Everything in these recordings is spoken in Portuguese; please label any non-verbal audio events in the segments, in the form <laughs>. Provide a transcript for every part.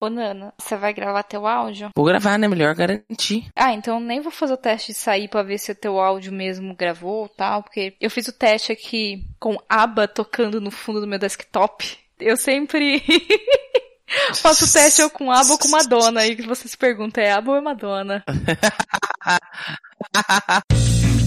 Ô, Nana, você vai gravar teu áudio? Vou gravar, né? Melhor garantir. Ah, então nem vou fazer o teste de sair pra ver se o teu áudio mesmo gravou ou tal, porque eu fiz o teste aqui com aba tocando no fundo do meu desktop. Eu sempre <laughs> faço o teste ou com aba ou com Madonna. Aí que você se pergunta, é aba ou é Madonna? <laughs>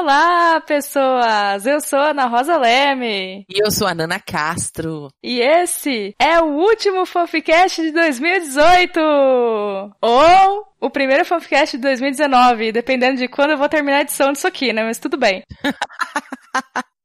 Olá, pessoas! Eu sou a Ana Rosa Leme. E eu sou a Nana Castro. E esse é o último Fanficast de 2018! Ou o primeiro Fanficast de 2019, dependendo de quando eu vou terminar a edição disso aqui, né? Mas tudo bem. <laughs>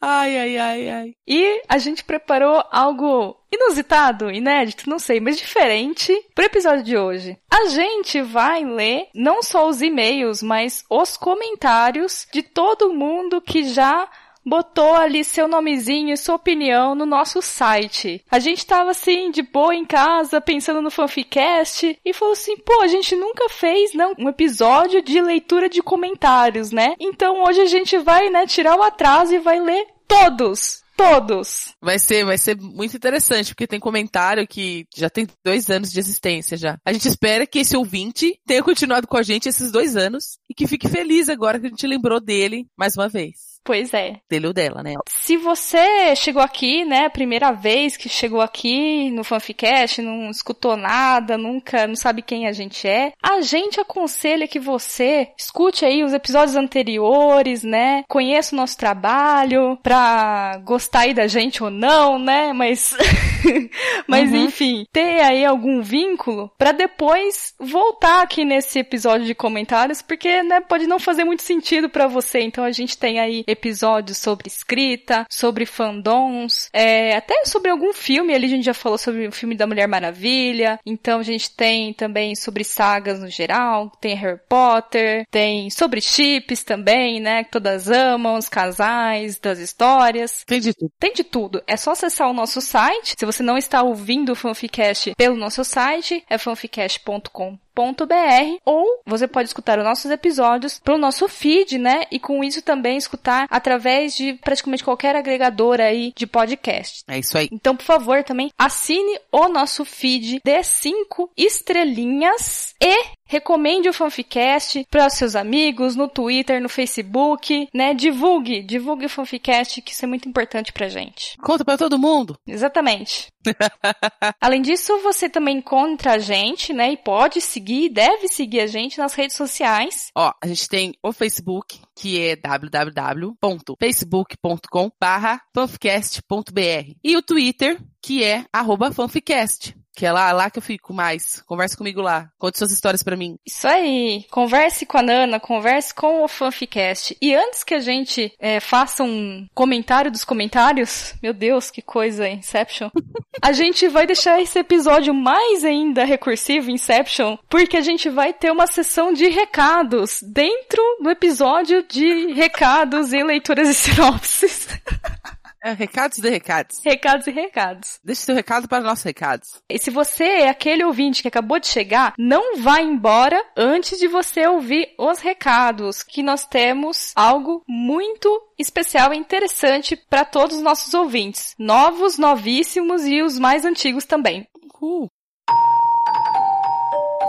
ai, ai, ai, ai. E a gente preparou algo inusitado, inédito, não sei, mas diferente pro episódio de hoje. A gente vai ler não só os e-mails, mas os comentários de todo mundo que já botou ali seu nomezinho e sua opinião no nosso site. A gente tava assim, de boa em casa, pensando no Fanficast, e falou assim, pô, a gente nunca fez, não, um episódio de leitura de comentários, né? Então hoje a gente vai, né, tirar o atraso e vai ler todos todos. Vai ser, vai ser muito interessante, porque tem comentário que já tem dois anos de existência já. A gente espera que esse ouvinte tenha continuado com a gente esses dois anos e que fique feliz agora que a gente lembrou dele mais uma vez. Pois é. Dele ou dela, né? Se você chegou aqui, né, primeira vez que chegou aqui no Fanficast, não escutou nada, nunca, não sabe quem a gente é, a gente aconselha que você escute aí os episódios anteriores, né, conheça o nosso trabalho, pra gostar aí da gente ou não, né, mas, <laughs> <laughs> mas uhum. enfim, ter aí algum vínculo para depois voltar aqui nesse episódio de comentários, porque, né, pode não fazer muito sentido para você, então a gente tem aí episódios sobre escrita, sobre fandoms, é, até sobre algum filme, ali a gente já falou sobre o filme da Mulher Maravilha, então a gente tem também sobre sagas no geral, tem Harry Potter, tem sobre chips também, né, que todas amam, os casais, das histórias. Tem de tudo. Tem de tudo. É só acessar o nosso site, se você não está ouvindo o Fanficast pelo nosso site, é fanficast.com br ou você pode escutar os nossos episódios pelo nosso feed, né? E com isso também escutar através de praticamente qualquer agregador aí de podcast. É isso aí. Então, por favor, também assine o nosso feed, dê cinco estrelinhas e recomende o Fanficast para os seus amigos, no Twitter, no Facebook, né? Divulgue, divulgue o Fanficast, que isso é muito importante pra gente. Conta para todo mundo. Exatamente. Além disso, você também encontra a gente, né? E pode seguir, deve seguir a gente nas redes sociais. Ó, a gente tem o Facebook, que é www.facebook.com fanficast.br e o Twitter, que é fanficast. Que é lá, lá que eu fico mais. Converse comigo lá. Conte suas histórias para mim. Isso aí. Converse com a Nana, converse com o Fanficast. E antes que a gente é, faça um comentário dos comentários, meu Deus, que coisa, Inception. <laughs> a gente vai deixar esse episódio mais ainda recursivo, Inception, porque a gente vai ter uma sessão de recados dentro do episódio de recados e leituras e sinopses. <laughs> É, recados de recados. Recados e recados. Deixe seu recado para nossos recados. E se você é aquele ouvinte que acabou de chegar, não vá embora antes de você ouvir os recados, que nós temos algo muito especial e interessante para todos os nossos ouvintes, novos, novíssimos e os mais antigos também. Uh.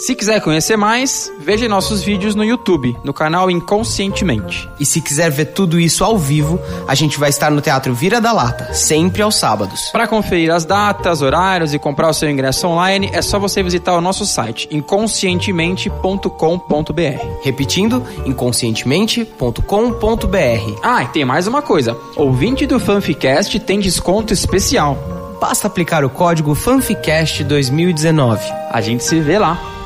Se quiser conhecer mais, veja nossos vídeos no YouTube, no canal Inconscientemente. E se quiser ver tudo isso ao vivo, a gente vai estar no Teatro Vira da Lata, sempre aos sábados. Para conferir as datas, horários e comprar o seu ingresso online, é só você visitar o nosso site inconscientemente.com.br. Repetindo, inconscientemente.com.br. Ah, e tem mais uma coisa. Ouvinte do Fanficast tem desconto especial. Basta aplicar o código FANFICAST 2019. A gente se vê lá.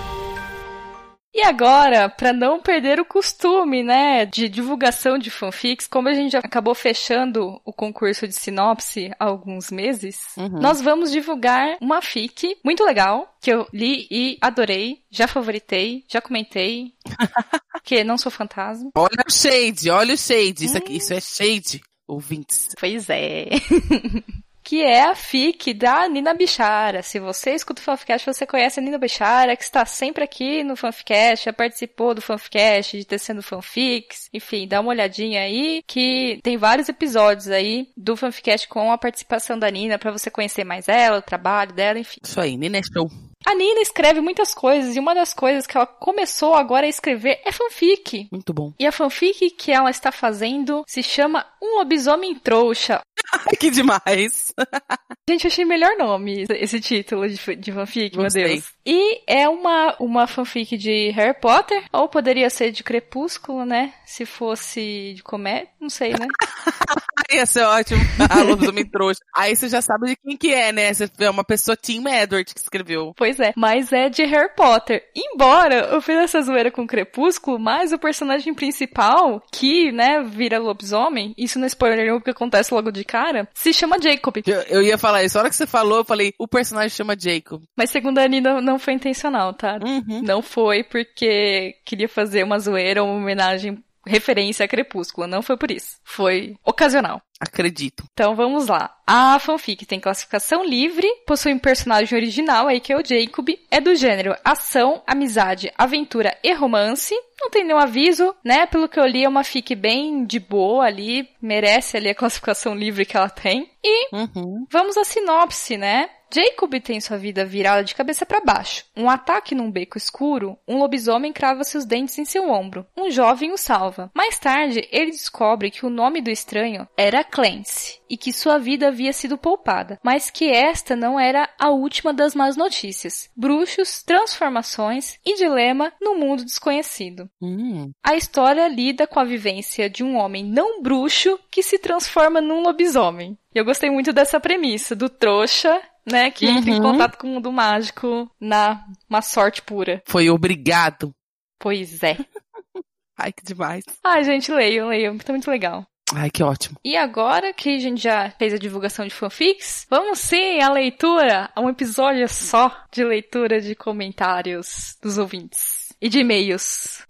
E agora, para não perder o costume, né, de divulgação de fanfics, como a gente já acabou fechando o concurso de sinopse há alguns meses, Uhum. nós vamos divulgar uma fic muito legal que eu li e adorei, já favoritei, já comentei, <laughs> que não sou fantasma. Olha o shade, olha o shade. Isso aqui, isso é shade, ouvintes. Pois é. <laughs> que é a fic da Nina Bichara. Se você escuta o Fanficast, você conhece a Nina Bichara, que está sempre aqui no Fanficast, já participou do Fanficast, de Tecendo Fanfics. Enfim, dá uma olhadinha aí, que tem vários episódios aí do Fanficast com a participação da Nina, para você conhecer mais ela, o trabalho dela, enfim. Isso aí, Nina é show. A Nina escreve muitas coisas, e uma das coisas que ela começou agora a escrever é fanfic. Muito bom. E a fanfic que ela está fazendo se chama Um Lobisomem Trouxa. <laughs> Que demais. <laughs> Gente, achei melhor nome esse título de, de fanfic, Gostei. meu Deus. E é uma, uma fanfic de Harry Potter, ou poderia ser de Crepúsculo, né? Se fosse de comédia, não sei, né? <laughs> Ia ser ótimo. A lobisomem trouxa. Aí você já sabe de quem que é, né? É uma pessoa Tim Edward que escreveu. Pois é, mas é de Harry Potter. Embora eu fiz essa zoeira com Crepúsculo, mas o personagem principal, que, né, vira lobisomem, isso não é spoiler nenhum porque acontece logo de cara, se chama Jacob. Eu, eu ia falar isso. A hora que você falou, eu falei, o personagem chama Jacob. Mas segundo a Nina, não foi intencional, tá? Uhum. Não foi porque queria fazer uma zoeira ou uma homenagem, referência a Crepúsculo. Não foi por isso. Foi ocasional. Acredito. Então vamos lá. A fanfic tem classificação livre, possui um personagem original aí que é o Jacob, é do gênero ação, amizade, aventura e romance. Não tem nenhum aviso, né? Pelo que eu li, é uma fic bem de boa ali, merece ali a <laughs> classificação livre que ela tem. E Uhum. Vamos à sinopse, né? Jacob tem sua vida virada de cabeça para baixo. Um ataque num beco escuro, um lobisomem crava seus dentes em seu ombro. Um jovem o salva. Mais tarde, ele descobre que o nome do estranho era Clancy e que sua vida havia sido poupada, mas que esta não era a última das más notícias. Bruxos, transformações e dilema no mundo desconhecido. Hum. A história lida com a vivência de um homem não bruxo que se transforma num lobisomem. E eu gostei muito dessa premissa, do trouxa, né, que entra em Uhum. contato com o mundo mágico na uma sorte pura. Foi obrigado. Pois é. <laughs> Ai, que demais. Ai, gente, leiam, leiam, tá muito legal. Ai, que ótimo. E agora que a gente já fez a divulgação de fanfics, vamos sim à leitura, a um episódio só de leitura de comentários dos ouvintes e de e-mails.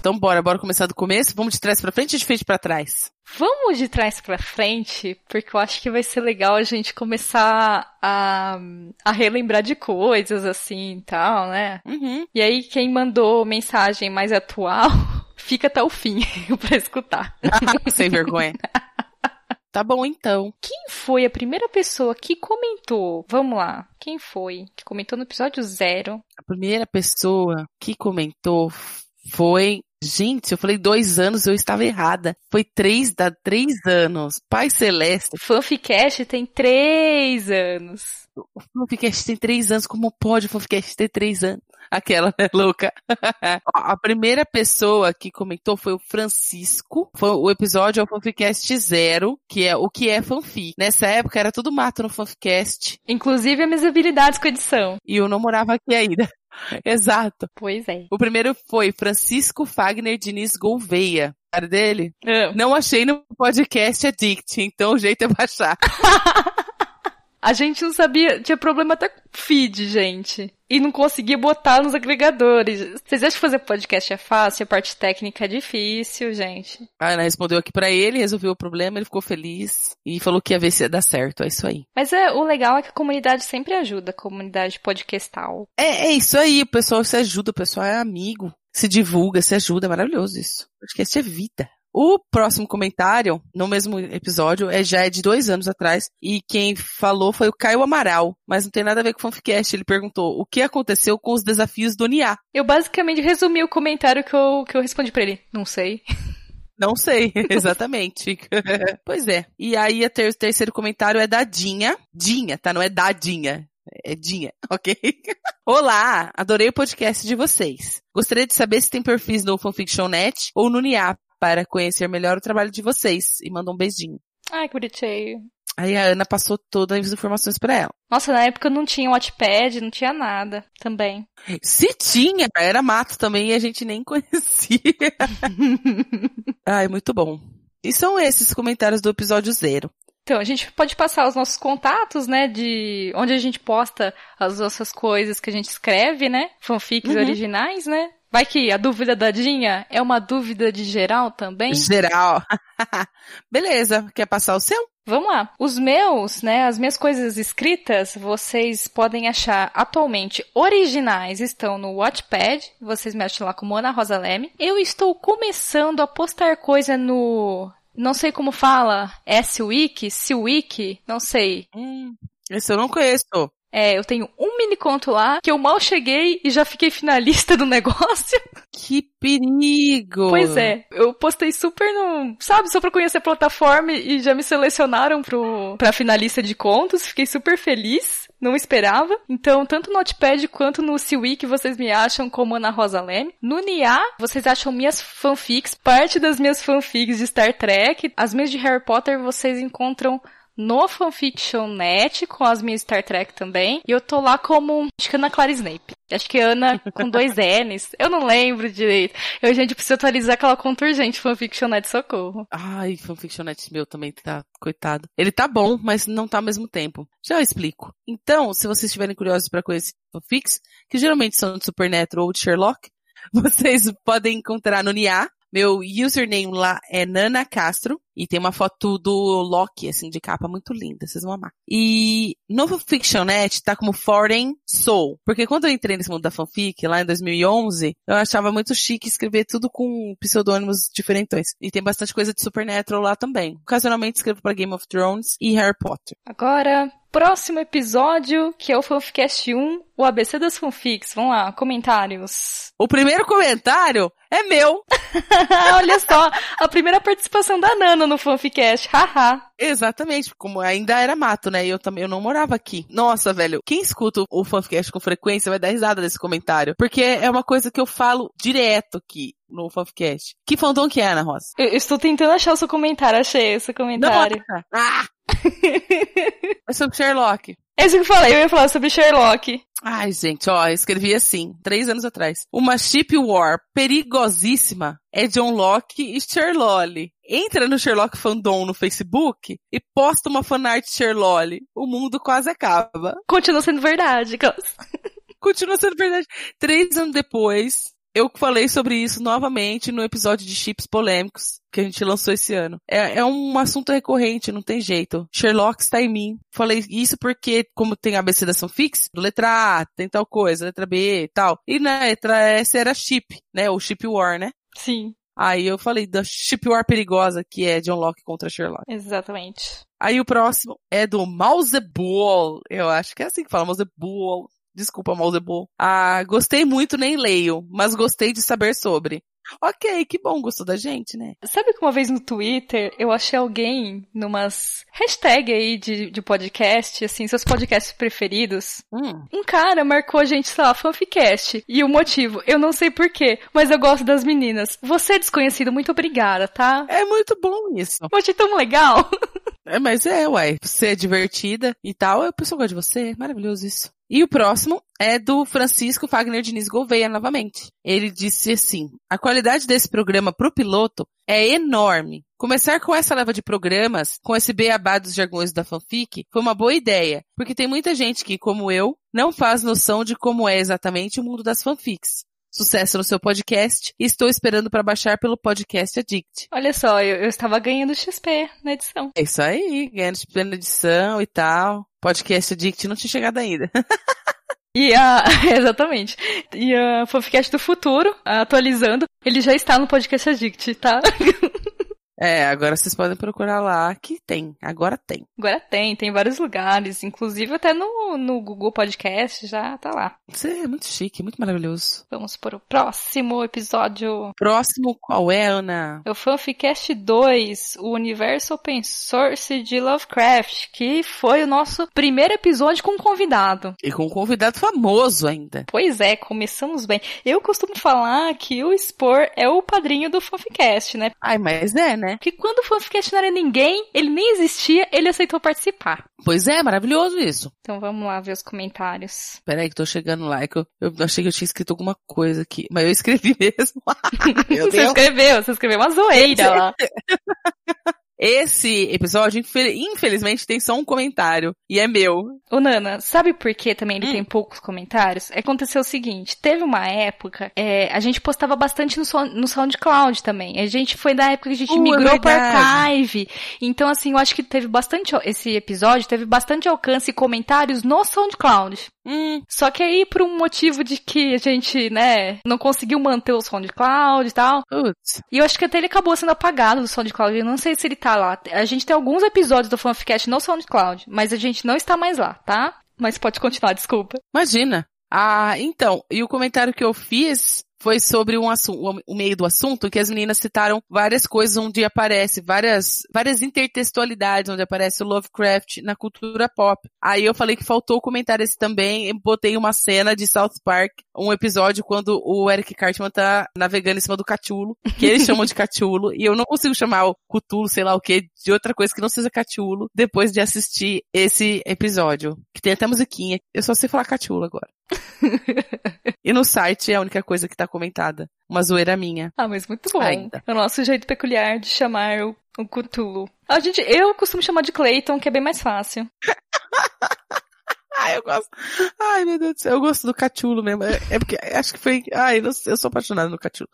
Então bora, bora começar do começo? Vamos de trás pra frente ou de frente pra trás? Vamos de trás pra frente, porque eu acho que vai ser legal a gente começar a, a relembrar de coisas assim e tal, né? Uhum. E aí, quem mandou mensagem mais atual, <laughs> fica até o fim <laughs> pra escutar. <laughs> Sem vergonha. Tá bom então. Quem foi a primeira pessoa que comentou? Vamos lá. Quem foi que comentou no episódio zero? A primeira pessoa que comentou foi. Gente, eu falei dois anos, eu estava errada. Foi três, dá três anos. Pai Celeste. Fanficast tem três anos. O Fanficast tem três anos. Como pode o Fanficast ter três anos? Aquela, né, louca? <laughs> A primeira pessoa que comentou foi o Francisco. Foi o episódio é o Fanficast Zero, que é o que é fanfic. Nessa época era tudo mato no Fanficast. Inclusive as minhas habilidades com edição. E eu não morava aqui ainda. <laughs> Exato. Pois é. O primeiro foi Francisco Fagner Diniz Gouveia. Cara dele? Ah. Não achei no podcast Addict, então o jeito é baixar. <laughs> A gente não sabia, tinha problema até com feed, gente. E não conseguia botar nos agregadores. Vocês acham que fazer podcast é fácil? A parte técnica é difícil, gente. A Ana respondeu aqui pra ele, resolveu o problema, ele ficou feliz e falou que ia ver se ia dar certo. É isso aí. Mas é, o legal é que a comunidade sempre ajuda, a comunidade podcastal. É, é isso aí, o pessoal se ajuda, o pessoal é amigo, se divulga, se ajuda, é maravilhoso isso. Podcast é vida. O próximo comentário, no mesmo episódio, é já é de dois anos atrás, e quem falou foi o Caio Amaral, mas não tem nada a ver com o Fanficast. Ele perguntou o que aconteceu com os desafios do NIA. Eu basicamente resumi o comentário que eu, que eu respondi pra ele. Não sei. <laughs> Não sei, <laughs> exatamente. <laughs> pois é. E aí a ter- o terceiro comentário é da Dinha. Dinha, tá? Não é Dadinha. É Dinha, ok? Olá, adorei o podcast de vocês. Gostaria de saber se tem perfis no Fanfiction.net ou no NIA para conhecer melhor o trabalho de vocês. E manda um beijinho. Ai, que bonitinho. Aí a Ana passou todas as informações para ela. Nossa, na época não tinha Wattpad, não tinha nada também. Se tinha, era mato também e a gente nem <laughs> conhecia. Ai, muito bom. E são esses comentários do episódio zero. Então, a gente pode passar os nossos contatos, né, de onde a gente posta as nossas coisas que a gente escreve, né, fanfics Uhum. originais, né. Vai que a dúvida da Dinha é uma dúvida de geral também? Geral. <laughs> Beleza, quer passar o seu? Vamos lá. Os meus, né, as minhas coisas escritas, vocês podem achar atualmente originais, estão no Wattpad, vocês me acham lá como Ana Rosa Leme. Eu estou começando a postar coisa no, não sei como fala, S-Wiki, C-Wiki, não sei. Hum, esse eu não conheço. É, eu tenho um mini conto lá, que eu mal cheguei e já fiquei finalista do <laughs> negócio. Que perigo! Pois é, eu postei super no, sabe, só pra conhecer a plataforma e já me selecionaram pro, pra finalista de contos, fiquei super feliz. Não esperava. Então, tanto no Notepad quanto no Seawiki vocês me acham como Ana Rosa Leme. No Nia, vocês acham minhas fanfics, parte das minhas fanfics de Star Trek. As minhas de Harry Potter vocês encontram no Fanfiction.net, com as minhas Star Trek também. E eu tô lá como, acho que Ana Clara Snape. Acho que Ana com dois <laughs> N's. Eu não lembro direito. Eu, gente, preciso atualizar aquela conta urgente, Fanfiction.net, socorro. Ai, fanfictionete meu também tá, coitado. Ele tá bom, mas não tá ao mesmo tempo. Já eu explico. Então, se vocês estiverem curiosos para conhecer fanfics, que geralmente são de Supernatural ou de Sherlock, <laughs> vocês podem encontrar no NIA. Meu username lá é Nana Castro. E tem uma foto do Loki, assim, de capa muito linda. Vocês vão amar. E no Fictionnet tá como Foreign Soul. Porque quando eu entrei nesse mundo da fanfic, lá em 2011, eu achava muito chique escrever tudo com pseudônimos diferentões. E tem bastante coisa de Supernatural lá também. Ocasionalmente escrevo para Game of Thrones e Harry Potter. Agora, próximo episódio, que é o Fanficast 1, o ABC das fanfics. Vamos lá, comentários. O primeiro comentário é meu. <laughs> Olha só, a primeira participação da Nana no Fanficast, haha. Exatamente, como ainda era mato, né? E eu também eu não morava aqui. Nossa, velho, quem escuta o Fanficast com frequência vai dar risada desse comentário. Porque é uma coisa que eu falo direto aqui no Fanficast. Que fandom que é, Ana Rosa? Eu, eu estou tentando achar o seu comentário, achei esse comentário. Não, ah! <laughs> é sobre Sherlock. É isso que eu falei, eu ia falar sobre Sherlock. Ai, gente, ó, eu escrevi assim, três anos atrás. Uma chip war perigosíssima é John Locke e Sherlock. Entra no Sherlock Fandom no Facebook e posta uma fanart Sherlock. O mundo quase acaba. Continua sendo verdade. Continua sendo verdade. Três anos depois, eu falei sobre isso novamente no episódio de chips polêmicos que a gente lançou esse ano. É, é um assunto recorrente, não tem jeito. Sherlock está em mim. Falei isso porque, como tem a ABC da Fix, letra A tem tal coisa, letra B e tal. E na letra S era chip, né? O chip war, né? Sim. Aí eu falei da chip war perigosa, que é John Locke contra Sherlock. Exatamente. Aí o próximo é do Mouseball. Eu acho que é assim que fala, Mouseball. Desculpa, Mouseball. Ah, gostei muito, nem leio, mas gostei de saber sobre. Ok, que bom, gostou da gente, né? Sabe que uma vez no Twitter eu achei alguém numas hashtag aí de, de podcast, assim, seus podcasts preferidos. Hum. Um cara marcou a gente, sei lá, fanficast. E o motivo, eu não sei porquê, mas eu gosto das meninas. Você é desconhecido, muito obrigada, tá? É muito bom isso. Eu achei tão legal. É, mas é, uai, você é divertida e tal, a pessoa gosta de você, maravilhoso isso. E o próximo é do Francisco Fagner Diniz Gouveia novamente. Ele disse assim: a qualidade desse programa pro piloto é enorme. Começar com essa leva de programas, com esse beabá dos jargões da fanfic, foi uma boa ideia, porque tem muita gente que, como eu, não faz noção de como é exatamente o mundo das fanfics. Sucesso no seu podcast e estou esperando para baixar pelo podcast Addict. Olha só, eu, eu estava ganhando XP na edição. É isso aí, ganhando XP na edição e tal. Podcast Addict não tinha chegado ainda. <laughs> E a, <laughs> exatamente. E a Fanficast do futuro, atualizando, ele já está no podcast Addict, tá? <laughs> É, agora vocês podem procurar lá que tem. Agora tem. Agora tem, tem vários lugares, inclusive até no, no Google Podcast já tá lá. Isso é muito chique, muito maravilhoso. Vamos para o próximo episódio. Próximo qual é, Ana? É o Fanficast 2, o universo open source de Lovecraft, que foi o nosso primeiro episódio com um convidado. E com um convidado famoso ainda. Pois é, começamos bem. Eu costumo falar que o Spor é o padrinho do Fanficast, né? Ai, mas é, né? Né? Porque quando o fanficast não era ninguém, ele nem existia, ele aceitou participar. Pois é, maravilhoso isso. Então vamos lá ver os comentários. Peraí que tô chegando lá, é que eu, eu achei que eu tinha escrito alguma coisa aqui, mas eu escrevi <laughs> mesmo. Você escreveu, você escreveu uma zoeira lá. <laughs> Esse episódio, infel- infelizmente, tem só um comentário. E é meu. Ô Nana, sabe por que também ele Hum. tem poucos comentários? Aconteceu o seguinte, teve uma época, é, a gente postava bastante no, Sound- no SoundCloud também. A gente foi da época que a gente Uh, é migrou para verdade. Archive. Então assim, eu acho que teve bastante, esse episódio teve bastante alcance e comentários no SoundCloud. Hum, Só que aí, por um motivo de que a gente, né, não conseguiu manter o SoundCloud e tal, putz. e eu acho que até ele acabou sendo apagado do SoundCloud. Eu não sei se ele tá lá. A gente tem alguns episódios do Fanficast no SoundCloud, mas a gente não está mais lá, tá? Mas pode continuar, desculpa. Imagina. Ah, então, e o comentário que eu fiz foi sobre um assunto, o meio do assunto, que as meninas citaram várias coisas onde aparece, várias, várias intertextualidades onde aparece o Lovecraft na cultura pop. Aí eu falei que faltou o comentário esse também, botei uma cena de South Park, um episódio quando o Eric Cartman tá navegando em cima do Catulo, que eles chamam de Catulo, e eu não consigo chamar o Cthulhu, sei lá o que, de outra coisa que não seja Catulo, depois de assistir esse episódio, que tem até musiquinha. Eu só sei falar Catulo agora. <laughs> E no site é a única coisa que tá comentada. Uma zoeira minha. Ah, mas muito bom. Ainda. É o nosso jeito peculiar de chamar o, o Cthulhu. A gente, eu costumo chamar de Clayton, que é bem mais fácil. <laughs> Ai, eu gosto. Ai, meu Deus do céu. Eu gosto do Catulo mesmo. É, é porque acho que foi. Ai, eu sou apaixonada no Catulo.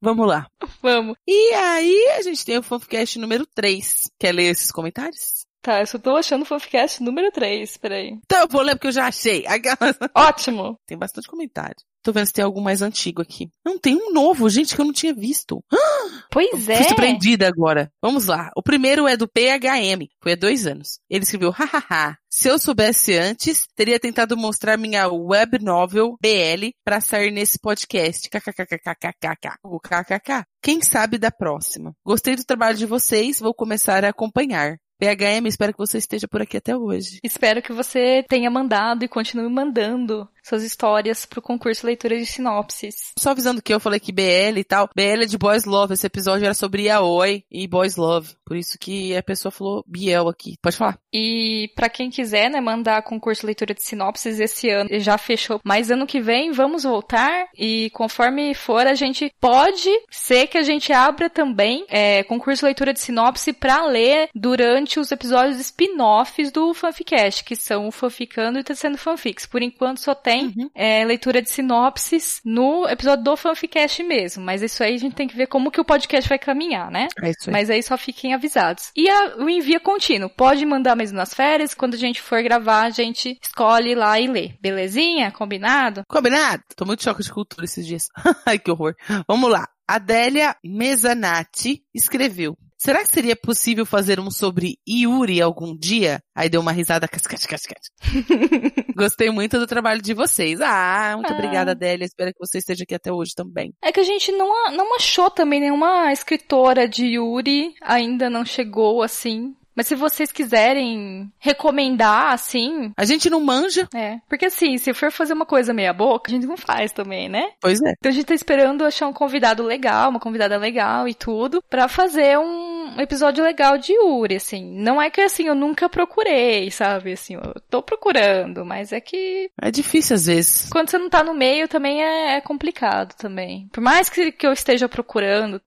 Vamos lá. Vamos. E aí, a gente tem o fanficast número 3. Quer ler esses comentários? Tá, eu só tô achando o Fanficast número 3, peraí. Então eu vou ler porque eu já achei. <laughs> Ótimo! Tem bastante comentário. Tô vendo se tem algum mais antigo aqui. Não, tem um novo, gente, que eu não tinha visto. <gasps> Pois é. Fui surpreendida agora. Vamos lá. O primeiro é do PHM. Foi há dois anos. Ele escreveu, hahaha. Se eu soubesse antes, teria tentado mostrar minha web novel BL pra sair nesse podcast. KKKKKKK. O KKK. Quem sabe da próxima. Gostei do trabalho de vocês, vou começar a acompanhar. PHM, espero que você esteja por aqui até hoje. Espero que você tenha mandado e continue mandando suas histórias pro concurso Leitura de Sinopses. Só avisando que eu falei que BL e tal. BL é de Boys Love. Esse episódio era sobre Yaoi e Boys Love. Por isso que a pessoa falou Biel aqui. Pode falar. E pra quem quiser, né, mandar concurso Leitura de Sinopses esse ano já fechou. Mas ano que vem vamos voltar e conforme for a gente pode ser que a gente abra também é, concurso Leitura de Sinopse pra ler durante os episódios spin-offs do Fanficast, que são o Fanficando e Tecendo Fanfics. Por enquanto só tem Uhum. é, leitura de sinopses no episódio do Fanficast mesmo. Mas isso aí a gente tem que ver como que o podcast vai caminhar, né? É isso aí. Mas aí só fiquem avisados. E a- o envio é contínuo. Pode mandar mesmo nas férias. Quando a gente for gravar, a gente escolhe lá e lê. Belezinha? Combinado? Combinado? Tô muito choque de cultura esses dias. <laughs> Ai, que horror. Vamos lá. Adélia Mesanati escreveu. Será que seria possível fazer um sobre Yuri algum dia? Aí deu uma risada. cascate, cascate. <laughs> Gostei muito do trabalho de vocês. Ah, muito Ah. obrigada, Adélia. Espero que você esteja aqui até hoje também. É que a gente não, não achou também nenhuma escritora de Yuri. Ainda não chegou assim. Mas se vocês quiserem recomendar, assim, A gente não manja. é. Porque assim, se for fazer uma coisa meia boca, a gente não faz também, né? Pois é. Então a gente tá esperando achar um convidado legal, uma convidada legal e tudo, pra fazer um episódio legal de Yuri, assim. Não é que assim, eu nunca procurei, sabe? Assim, eu tô procurando, mas é que É difícil às vezes. quando você não tá no meio também é, é complicado também. Por mais que, que eu esteja procurando,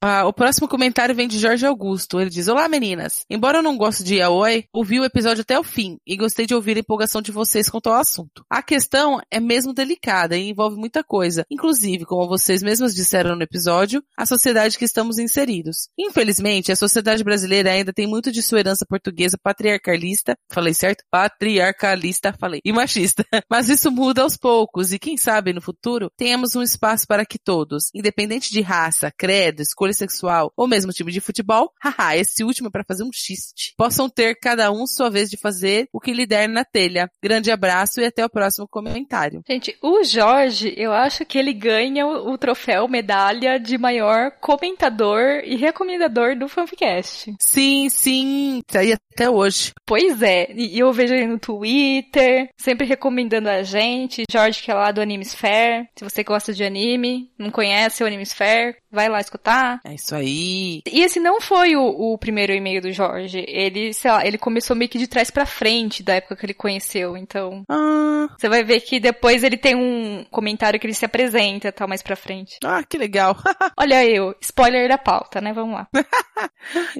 Ah, o próximo comentário vem de Jorge Augusto. Ele diz: Olá, meninas. Embora eu não goste de Yaoi, ouvi o episódio até o fim e gostei de ouvir a empolgação de vocês quanto ao assunto. A questão é mesmo delicada e envolve muita coisa, inclusive, como vocês mesmas disseram no episódio, a sociedade que estamos inseridos. Infelizmente, a sociedade brasileira ainda tem muito de sua herança portuguesa patriarcalista, falei certo? Patriarcalista, falei, e machista. <laughs> Mas isso muda aos poucos e quem sabe no futuro tenhamos um espaço para que todos, independente de raça, credo, escolha sexual ou mesmo time de futebol, haha, esse último é para fazer um xiste, possam ter cada um sua vez de fazer o que lhe der na telha. Grande abraço e até o próximo comentário. Gente, o Jorge, eu acho que ele ganha o, o troféu medalha de maior comentador e recomendador do Fanficast. Sim, sim, tá aí até hoje. Pois é, e e eu vejo ele no Twitter, sempre recomendando a gente. Jorge, que é lá do Animesphere. Se você gosta de anime, não conhece o Animesphere, vai lá escutar. Tá? É isso aí. E esse não foi o, o primeiro e-mail do Jorge. Ele, sei lá, ele começou meio que de trás pra frente da época que ele conheceu. Então, Ah, você vai ver que depois ele tem um comentário que ele se apresenta, tal, mais pra frente. ah que legal. <laughs> Olha eu, spoiler da pauta, né? Vamos lá. <laughs>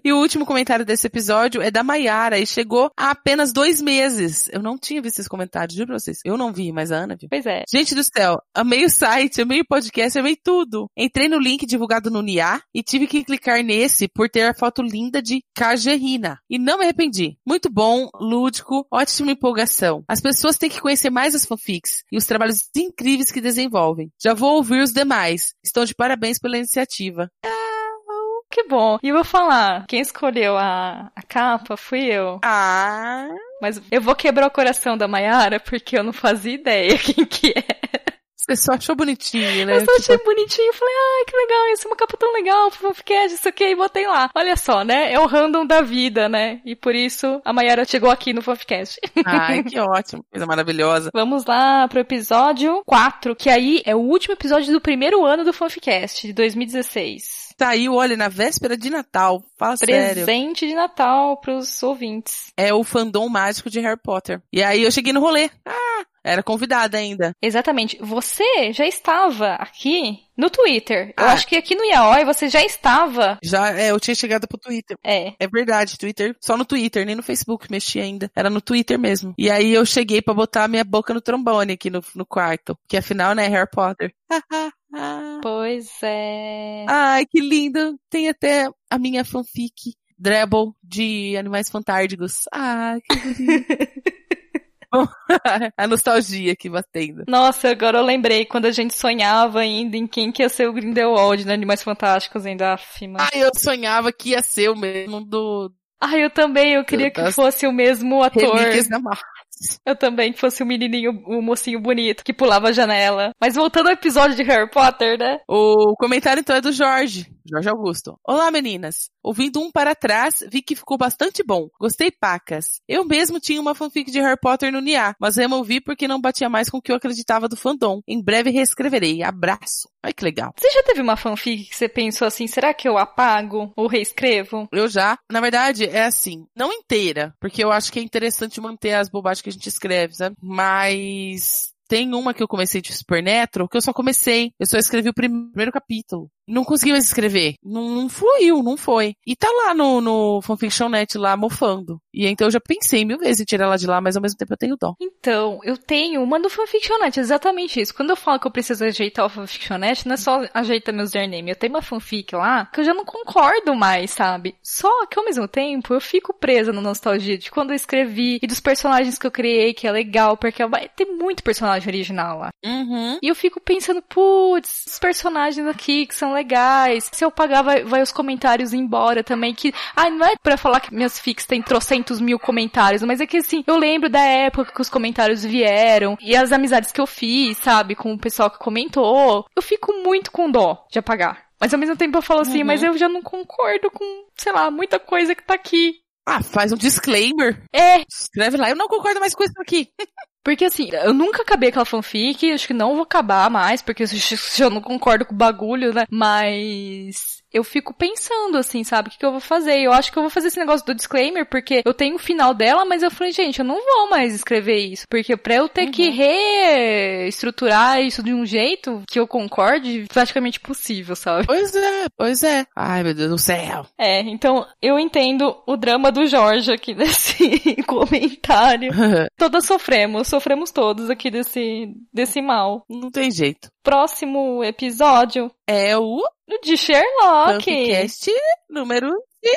E o último comentário desse episódio é da Maiara e chegou há apenas dois meses. Eu não tinha visto esse comentário, juro pra vocês. Eu não vi, mas a Ana viu. Pois é. Gente do céu, amei o site, amei o podcast, amei tudo. Entrei no link divulgado no NIA e tive que clicar nesse por ter a foto linda de Kajerina. E não me arrependi. Muito bom, lúdico, ótima empolgação. As pessoas têm que conhecer mais as fanfics e os trabalhos incríveis que desenvolvem. Já vou ouvir os demais. Estão de parabéns pela iniciativa. Que bom. E eu vou falar, quem escolheu a, a capa fui eu. Ah, Mas eu vou quebrar o coração da Mayara porque eu não fazia ideia <laughs> quem que é. Só achou bonitinho, né? Eu só Tipo, achei bonitinho. Falei, ai, que legal, isso é uma capa tão legal, fanficast, isso aqui, e botei lá. Olha só, né? É o random da vida, né? E por isso a Mayara chegou aqui no fanficast. Ai, <laughs> que ótimo. Coisa maravilhosa. Vamos lá pro episódio 4, que aí é o último episódio do primeiro ano do fanficast, de 2016. Saiu, olha, na véspera de Natal. Fala sério. Presente de Natal pros ouvintes. É o fandom mágico de Harry Potter. E aí eu cheguei no rolê. Ah, era convidada ainda. Exatamente. Você já estava aqui no Twitter. Eu Ah. acho que aqui no Yaoi você já estava. Já, é, eu tinha chegado pro Twitter. É. É verdade, Twitter, só no Twitter, nem no Facebook mexi ainda. Era no Twitter mesmo. E aí eu cheguei pra botar a minha boca no trombone aqui no, no quarto. Que afinal, né, Harry Potter. <laughs> Pois é. Ai, que lindo. Tem até a minha fanfic, Drabble, de Animais Fantásticos. Ai, que lindo. <laughs> <laughs> a nostalgia aqui batendo. Nossa, agora eu lembrei quando a gente sonhava ainda em quem que ia ser o Grindelwald no Animais Fantásticos ainda, afima. Ai, eu sonhava que ia ser o mesmo do Ah, eu também, eu queria que Das fosse o mesmo ator. Eu também que fosse o menininho, o mocinho bonito que pulava a janela. Mas voltando ao episódio de Harry Potter, né? O comentário então é do Jorge, Jorge Augusto. Olá meninas, ouvindo um para trás, vi que ficou bastante bom. Gostei pacas. Eu mesmo tinha uma fanfic de Harry Potter no NIA, mas removi porque não batia mais com o que eu acreditava do fandom. Em breve reescreverei. Abraço. Ai que legal. Você já teve uma fanfic que você pensou assim, será que eu apago ou reescrevo? Eu já, na verdade, é assim, não inteira, porque eu acho que é interessante manter as bobagens que a gente escreve, sabe? Mas tem uma que eu comecei de Supernatural, que eu só comecei, eu só escrevi o prim- primeiro capítulo. Não consegui mais escrever. Não, não fluiu, não foi. E tá lá no, no Fanfiction.net, lá, mofando. E então eu já pensei mil vezes em tirar ela de lá, mas ao mesmo tempo eu tenho dó. Então, eu tenho uma do Fanfictionet, exatamente isso. Quando eu falo que eu preciso ajeitar o Fanfictionet, não é só ajeitar meu username. Eu tenho uma fanfic lá que eu já não concordo mais, sabe? Só que ao mesmo tempo eu fico presa na nostalgia de quando eu escrevi e dos personagens que eu criei, que é legal, porque vai ter muito personagem original lá. Uhum. E eu fico pensando, putz, os personagens aqui que são legais. Se eu pagar, vai, vai os comentários embora também. Que, ai, não é pra falar que minhas fics têm trocentos mil comentários, mas é que assim, eu lembro da época que os comentários vieram e as amizades que eu fiz, sabe, com o pessoal que comentou. Eu fico muito com dó de apagar. Mas ao mesmo tempo eu falo assim, Uhum. mas eu já não concordo com, sei lá, muita coisa que tá aqui. Ah, faz um disclaimer. É, Escreve lá, eu não concordo mais com isso aqui. <laughs> Porque assim, eu nunca acabei aquela fanfic, acho que não vou acabar mais, porque eu <laughs> já- não concordo com o bagulho, né? Mas eu fico pensando assim, sabe, o que, que eu vou fazer? Eu acho que eu vou fazer esse negócio do disclaimer, porque eu tenho o final dela, mas eu falei, gente, eu não vou mais escrever isso. Porque pra eu ter que reestruturar isso de um jeito que eu concorde, praticamente possível, sabe? Pois é, pois é. Ai, meu Deus do céu. É, então eu entendo o drama do Jorge aqui <laughs> nesse comentário. <laughs> Todas sofremos, sofremos todos aqui desse, desse mal. não tem jeito. Próximo episódio, É o de Sherlock. Fanficast número 5.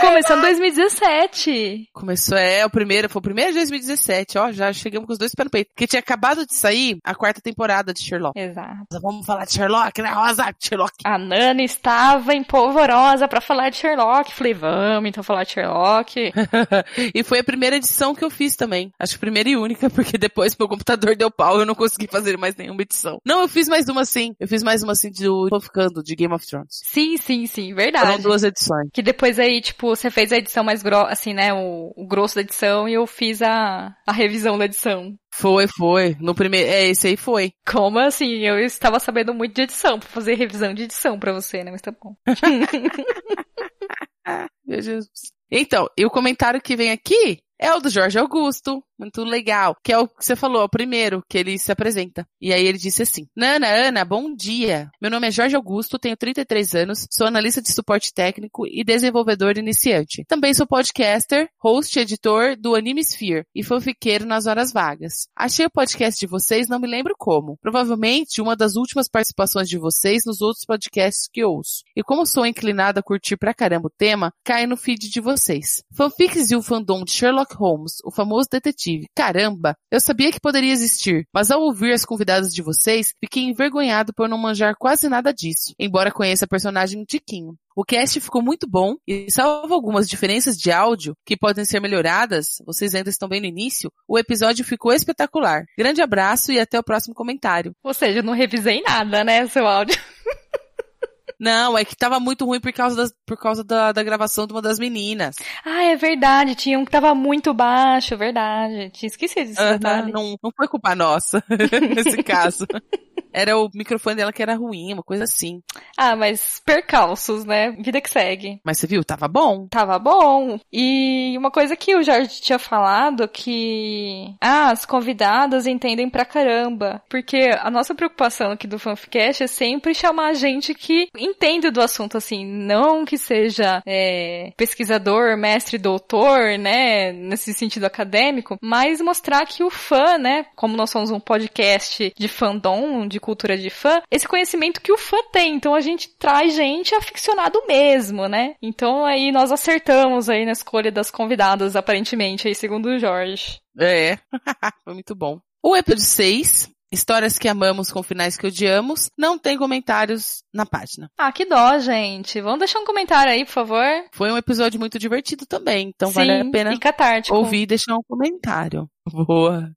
Começando 2017. Começou, é, o primeiro, foi o primeiro de 2017, ó, já chegamos com os dois pés no peito. Porque tinha acabado de sair a quarta temporada de Sherlock. Exato. Vamos falar de Sherlock, né, Rosa? Sherlock. A Nana estava empolvorosa pra falar de Sherlock. Falei, vamos então falar de Sherlock. <laughs> e foi a primeira edição que eu fiz também. Acho que primeira e única, <laughs> porque depois meu computador deu pau e eu não consegui fazer mais nenhuma edição. Não, eu fiz mais uma sim. Eu fiz mais uma sim do Ficando, de Game of Thrones. sim, sim, sim, Foram verdade. duas edições. Que depois aí, tipo, tipo, você fez a edição mais grossa, assim, né? O, o, grosso da edição e eu fiz a, a revisão da edição. Foi, foi. No primeiro. É, esse aí foi. Como assim? Eu estava sabendo muito de edição, pra fazer revisão de edição pra você, né? Mas tá bom. <laughs> Meu Jesus. Então, e o comentário que vem aqui é o do Jorge Augusto, muito legal, que é o que você falou, é o primeiro que ele se apresenta. E aí ele disse assim: Nana, Ana, bom dia. Meu nome é Jorge Augusto, tenho 33 anos, sou analista de suporte técnico e desenvolvedor iniciante. Também sou podcaster, host e editor do Animesphere e fanfiqueiro nas horas vagas. Achei o podcast de vocês, não me lembro como. Provavelmente uma das últimas participações de vocês nos outros podcasts que ouço. E como sou inclinado a curtir pra caramba o tema, cai no feed de vocês. Fanfics e o fandom de Sherlock Holmes, o famoso detetive. Caramba, eu sabia que poderia existir, mas ao ouvir as convidadas de vocês, fiquei envergonhado por não manjar quase nada disso, embora conheça a personagem tiquinho. O cast ficou muito bom e, salvo algumas diferenças de áudio que podem ser melhoradas, vocês ainda estão bem no início, o episódio ficou espetacular. Grande abraço e até o próximo comentário. Ou seja, não revisei nada, né, seu áudio. Não, é que tava muito ruim por causa, das, por causa da, da gravação de uma das meninas. Ah, é verdade. Tinha um que tava muito baixo, verdade. Tinha esquecido desse uh -huh, Não, não foi culpa nossa, <laughs> nesse caso. <laughs> Era o microfone dela que era ruim, uma coisa assim. Ah, mas percalços, né? Vida que segue. Mas você viu, tava bom. Tava bom. E uma coisa que o Jorge tinha falado que ah, as convidadas entendem pra caramba, porque a nossa preocupação aqui do Fanficast é sempre chamar gente que entende do assunto assim, não que seja é, pesquisador, mestre, doutor, né, nesse sentido acadêmico, mas mostrar que o fã, né, como nós somos um podcast de fandom, de cultura de fã, esse conhecimento que o fã tem. Então a gente traz gente aficionado mesmo, né? Então aí nós acertamos aí na escolha das convidadas, aparentemente, aí segundo o Jorge. É, <laughs> foi muito bom. O episódio 6 Histórias que amamos com finais que odiamos. Não tem comentários na página. Ah, que dó, gente. Vamos deixar um comentário aí, por favor. Foi um episódio muito divertido também, então Sim, vale a pena ouvir e deixar um comentário. Boa.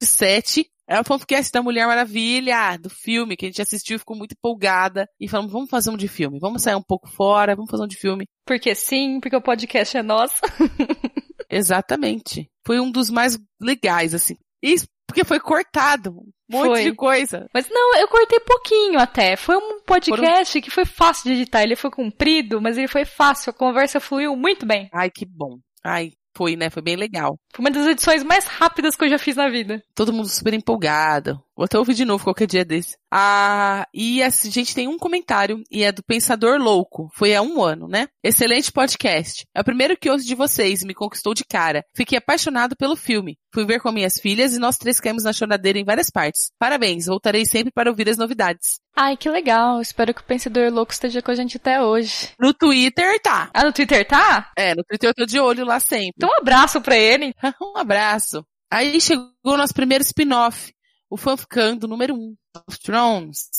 7 é o fanficast da Mulher Maravilha, do filme, que a gente assistiu e ficou muito empolgada. E falamos, vamos fazer um de filme. Vamos sair um pouco fora, vamos fazer um de filme. Porque sim, porque o podcast é nosso. <laughs> Exatamente. Foi um dos mais legais, assim. E porque foi cortado. Um monte foi. de coisa. Mas não, eu cortei pouquinho até. Foi um podcast Foram... que foi fácil de editar. Ele foi comprido, mas ele foi fácil. A conversa fluiu muito bem. Ai, que bom. Ai, foi, né? Foi bem legal. Foi uma das edições mais rápidas que eu já fiz na vida. Todo mundo super empolgado. Vou até ouvir de novo qualquer dia desse. Ah, e a gente tem um comentário, e é do Pensador Louco. Foi há um ano, né? Excelente podcast. É o primeiro que ouço de vocês, me conquistou de cara. Fiquei apaixonado pelo filme. Fui ver com minhas filhas e nós três caímos na choradeira em várias partes. Parabéns, voltarei sempre para ouvir as novidades. Ai, que legal. Espero que o Pensador Louco esteja com a gente até hoje. No Twitter tá. Ah, no Twitter tá? É, no Twitter eu tô de olho lá sempre. Então um abraço pra ele. <laughs> um abraço. Aí chegou o nosso primeiro spin-off o Fanficando número 1, um, of Thrones.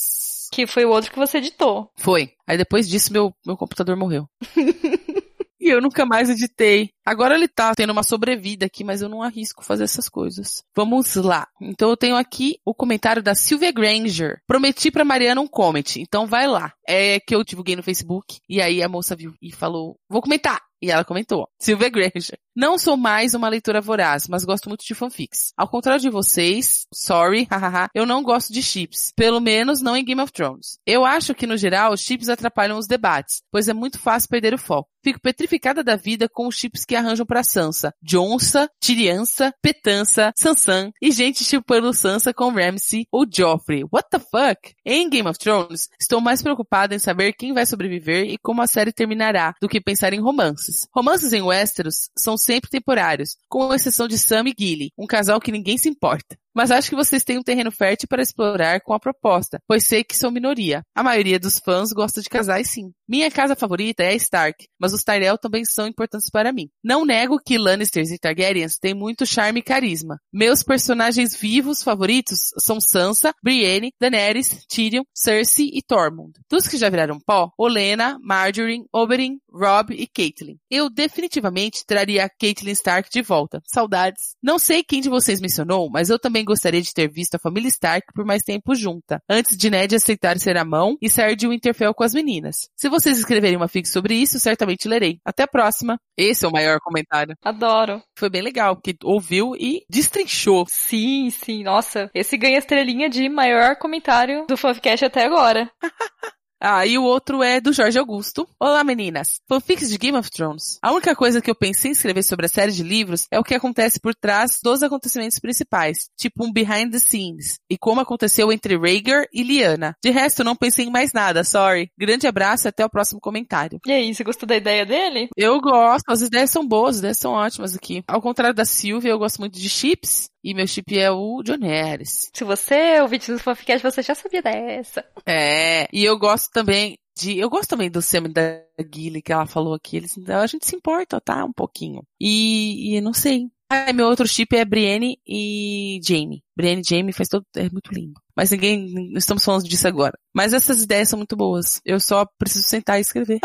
Que foi o outro que você editou. Foi. Aí depois disso meu, meu computador morreu. <laughs> e eu nunca mais editei. Agora ele tá tendo uma sobrevida aqui, mas eu não arrisco fazer essas coisas. Vamos lá. Então eu tenho aqui o comentário da Sylvia Granger. Prometi pra Mariana um comment, então vai lá. É que eu divulguei no Facebook, e aí a moça viu e falou, vou comentar. E ela comentou, Sylvia Granger. Não sou mais uma leitora voraz, mas gosto muito de fanfics. Ao contrário de vocês, sorry, <laughs> hahaha, eu não gosto de chips. Pelo menos não em Game of Thrones. Eu acho que, no geral, os chips atrapalham os debates, pois é muito fácil perder o foco. Fico petrificada da vida com os chips que arranjam pra Sansa. Jonsa, Tiriança, Petança, Sansan e gente chipando Sansa com Ramsay ou Joffrey. What the fuck? Em Game of Thrones, estou mais preocupada em saber quem vai sobreviver e como a série terminará do que pensar em romances. Romances em Westeros são sempre temporários, com exceção de Sam e Gilly, um casal que ninguém se importa mas acho que vocês têm um terreno fértil para explorar com a proposta, pois sei que são minoria. A maioria dos fãs gosta de casais sim. Minha casa favorita é a Stark, mas os Tyrell também são importantes para mim. Não nego que Lannisters e Targaryens têm muito charme e carisma. Meus personagens vivos favoritos são Sansa, Brienne, Daenerys, Tyrion, Cersei e Tormund. Dos que já viraram pó, Olenna, Marjorie, Oberyn, Robb e Caitlyn. Eu definitivamente traria a Caitlyn Stark de volta. Saudades. Não sei quem de vocês mencionou, mas eu também gostaria de ter visto a família Stark por mais tempo junta, antes de Ned aceitar ser a mão e sair de Winterfell com as meninas. Se vocês escreverem uma fic sobre isso, certamente lerei. Até a próxima. Esse é o maior comentário. Adoro. Foi bem legal, porque ouviu e destrinchou. Sim, sim. Nossa, esse ganha estrelinha de maior comentário do Fanficast até agora. <laughs> Ah, e o outro é do Jorge Augusto. Olá, meninas. Fanfics de Game of Thrones. A única coisa que eu pensei em escrever sobre a série de livros é o que acontece por trás dos acontecimentos principais, tipo um behind the scenes, e como aconteceu entre Rhaegar e Lyanna. De resto, não pensei em mais nada, sorry. Grande abraço e até o próximo comentário. E aí, você gostou da ideia dele? Eu gosto, as ideias são boas, as ideias são ótimas aqui. Ao contrário da Sylvia, eu gosto muito de chips, e meu chip é o John Harris. Se você ouvinte do Fanficast, você já sabia dessa. É, e eu gosto também de, eu gosto também do Sam da Gilly que ela falou aqui, eles, a gente se importa, tá? Um pouquinho. E, e não sei. Ah, meu outro chip é Brienne e Jamie. Brienne e Jamie faz todo, é muito lindo. Mas ninguém, não estamos falando disso agora. Mas essas ideias são muito boas. Eu só preciso sentar e escrever.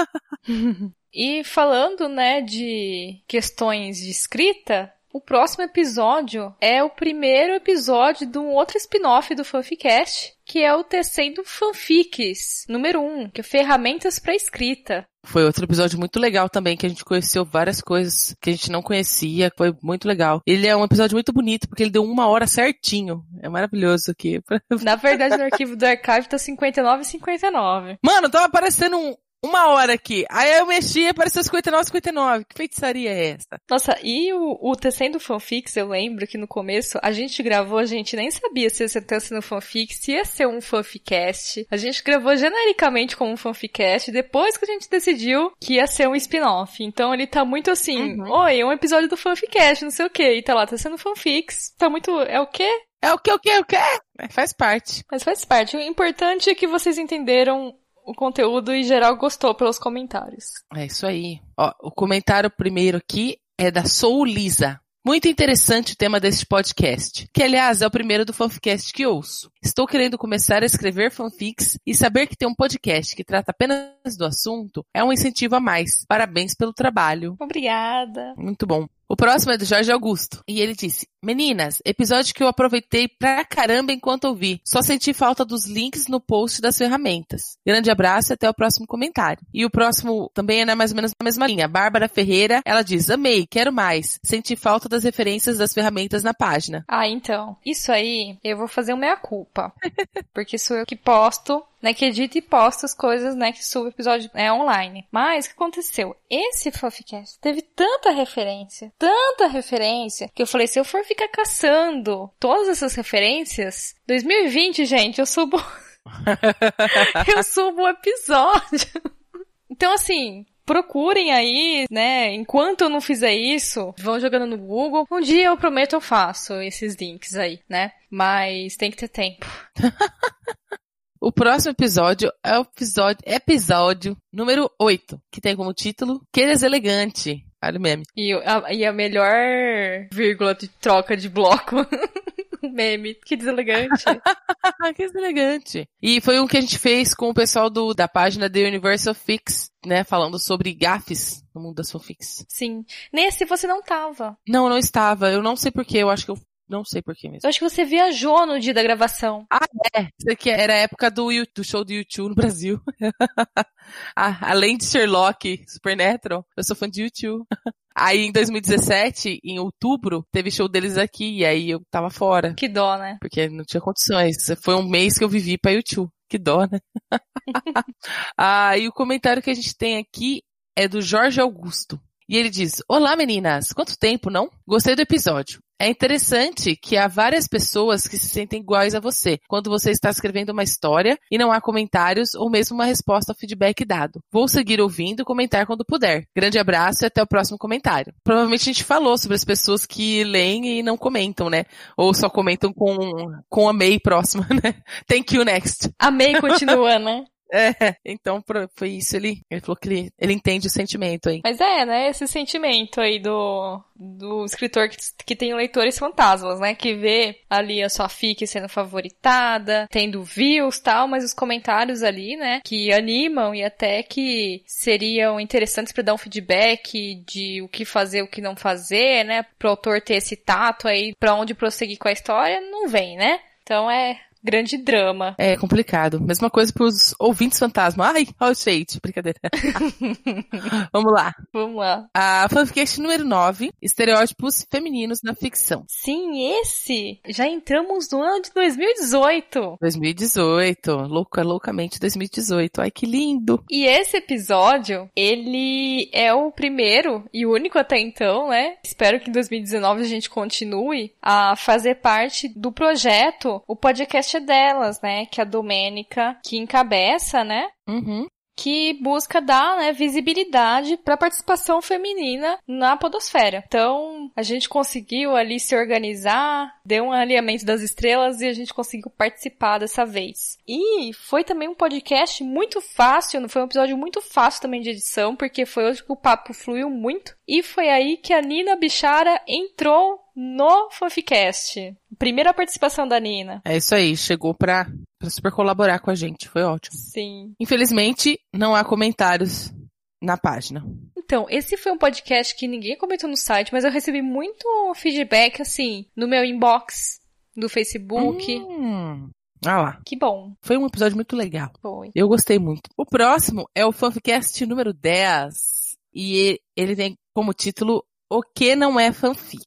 <laughs> e falando, né, de questões de escrita, o próximo episódio é o primeiro episódio de um outro spin-off do Fanficast, que é o Tecendo Fanfics, número 1, um, que é Ferramentas para Escrita. Foi outro episódio muito legal também, que a gente conheceu várias coisas que a gente não conhecia, foi muito legal. Ele é um episódio muito bonito, porque ele deu uma hora certinho. É maravilhoso aqui. Na verdade, no arquivo do Archive tá 59 e 59. Mano, tava aparecendo um, uma hora aqui. Aí eu mexi e apareceu 59, 59. Que feitiçaria é essa? Nossa, e o, o Tecendo Fanfics, eu lembro que no começo a gente gravou, a gente nem sabia se ia ser Tecendo Fanfics, se ia ser um fanficast. A gente gravou genericamente como um fanficast, depois que a gente decidiu que ia ser um spin-off. Então ele tá muito assim, uhum. oi, é um episódio do fanficast, não sei o que. E tá lá, Tecendo Fanfics. Tá muito, é o quê? É o que, o que, o que? Faz parte. Mas faz parte. O importante é que vocês entenderam o conteúdo e geral gostou pelos comentários. É isso aí. Ó, o comentário primeiro aqui é da Sou Lisa. Muito interessante o tema deste podcast, que aliás é o primeiro do fanficast que ouço. Estou querendo começar a escrever fanfics e saber que tem um podcast que trata apenas do assunto é um incentivo a mais. Parabéns pelo trabalho. Obrigada. Muito bom. O próximo é do Jorge Augusto. E ele disse: Meninas, episódio que eu aproveitei pra caramba enquanto ouvi. Só senti falta dos links no post das ferramentas. Grande abraço e até o próximo comentário. E o próximo também é né, mais ou menos na mesma linha. Bárbara Ferreira, ela diz: Amei, quero mais. Senti falta das referências das ferramentas na página. Ah, então. Isso aí, eu vou fazer uma meia-culpa. <laughs> porque sou eu que posto né, que edita e posta as coisas, né, que sube o episódio é, online. Mas o que aconteceu? Esse Fanficast teve tanta referência, tanta referência, que eu falei, se eu for ficar caçando todas essas referências, 2020, gente, eu subo. <laughs> eu subo um episódio. então, assim, procurem aí, né? Enquanto eu não fizer isso, vão jogando no Google. Um dia eu prometo eu faço esses links aí, né? Mas tem que ter tempo. <laughs> O próximo episódio é o episódio, episódio número 8, que tem como título Queres Elegante. Olha o meme. E a, e a melhor vírgula de troca de bloco. <laughs> meme. Que deselegante. <laughs> que deselegante. E foi um que a gente fez com o pessoal do, da página The Universal Fix, né? Falando sobre gafes no mundo das fanfics. Sim. Nesse você não tava. Não, não estava. Eu não sei porquê. Eu acho que eu não sei porquê mesmo. Eu acho que você viajou no dia da gravação. Ah, é. Isso aqui era a época do, do show do YouTube no Brasil. <laughs> ah, além de Sherlock, Supernatural, eu sou fã de YouTube. <laughs> Aí em 2017, em outubro, teve show deles aqui e aí eu tava fora. Que dó, né? Porque não tinha condições. Foi um mês que eu vivi pra YouTube. Que dó, né? <laughs> ah, e o comentário que a gente tem aqui é do Jorge Augusto. E ele diz: Olá meninas, quanto tempo, não? Gostei do episódio. É interessante que há várias pessoas que se sentem iguais a você quando você está escrevendo uma história e não há comentários ou mesmo uma resposta ao feedback dado. Vou seguir ouvindo e comentar quando puder. Grande abraço e até o próximo comentário. Provavelmente a gente falou sobre as pessoas que leem e não comentam, né? Ou só comentam com, com a May próxima, <laughs> né? Thank you next. A May continua, né? <laughs> É, então foi isso, ele, ele falou que ele, ele entende o sentimento aí. Mas é, né, esse sentimento aí do, do escritor que, que tem leitores fantasmas, né, que vê ali a sua fic sendo favoritada, tendo views tal, mas os comentários ali, né, que animam e até que seriam interessantes para dar um feedback de o que fazer, o que não fazer, né, pro autor ter esse tato aí para onde prosseguir com a história, não vem, né? Então é grande drama. É complicado. Mesma coisa pros ouvintes fantasma. Ai, olha o shade. Brincadeira. <laughs> Vamos lá. Vamos lá. A fanfic número 9, estereótipos femininos na ficção. Sim, esse. Já entramos no ano de 2018. 2018. Louca, loucamente 2018. Ai, que lindo. E esse episódio, ele é o primeiro e único até então, né? Espero que em 2019 a gente continue a fazer parte do projeto, o podcast é delas, né? Que é a Domênica que encabeça, né? Uhum. que busca dar né, visibilidade para a participação feminina na podosfera. Então, a gente conseguiu ali se organizar, deu um alinhamento das estrelas e a gente conseguiu participar dessa vez. E foi também um podcast muito fácil, foi um episódio muito fácil também de edição, porque foi hoje que o papo fluiu muito. E foi aí que a Nina Bichara entrou no Fanficast. Primeira participação da Nina. É isso aí. Chegou pra, pra super colaborar com a gente. Foi ótimo. Sim. Infelizmente, não há comentários na página. Então, esse foi um podcast que ninguém comentou no site, mas eu recebi muito feedback, assim, no meu inbox do Facebook. Hum. Ah lá. Que bom. Foi um episódio muito legal. Foi. Eu gostei muito. O próximo é o Fanficast número 10. E ele tem como título O que não é fanfic.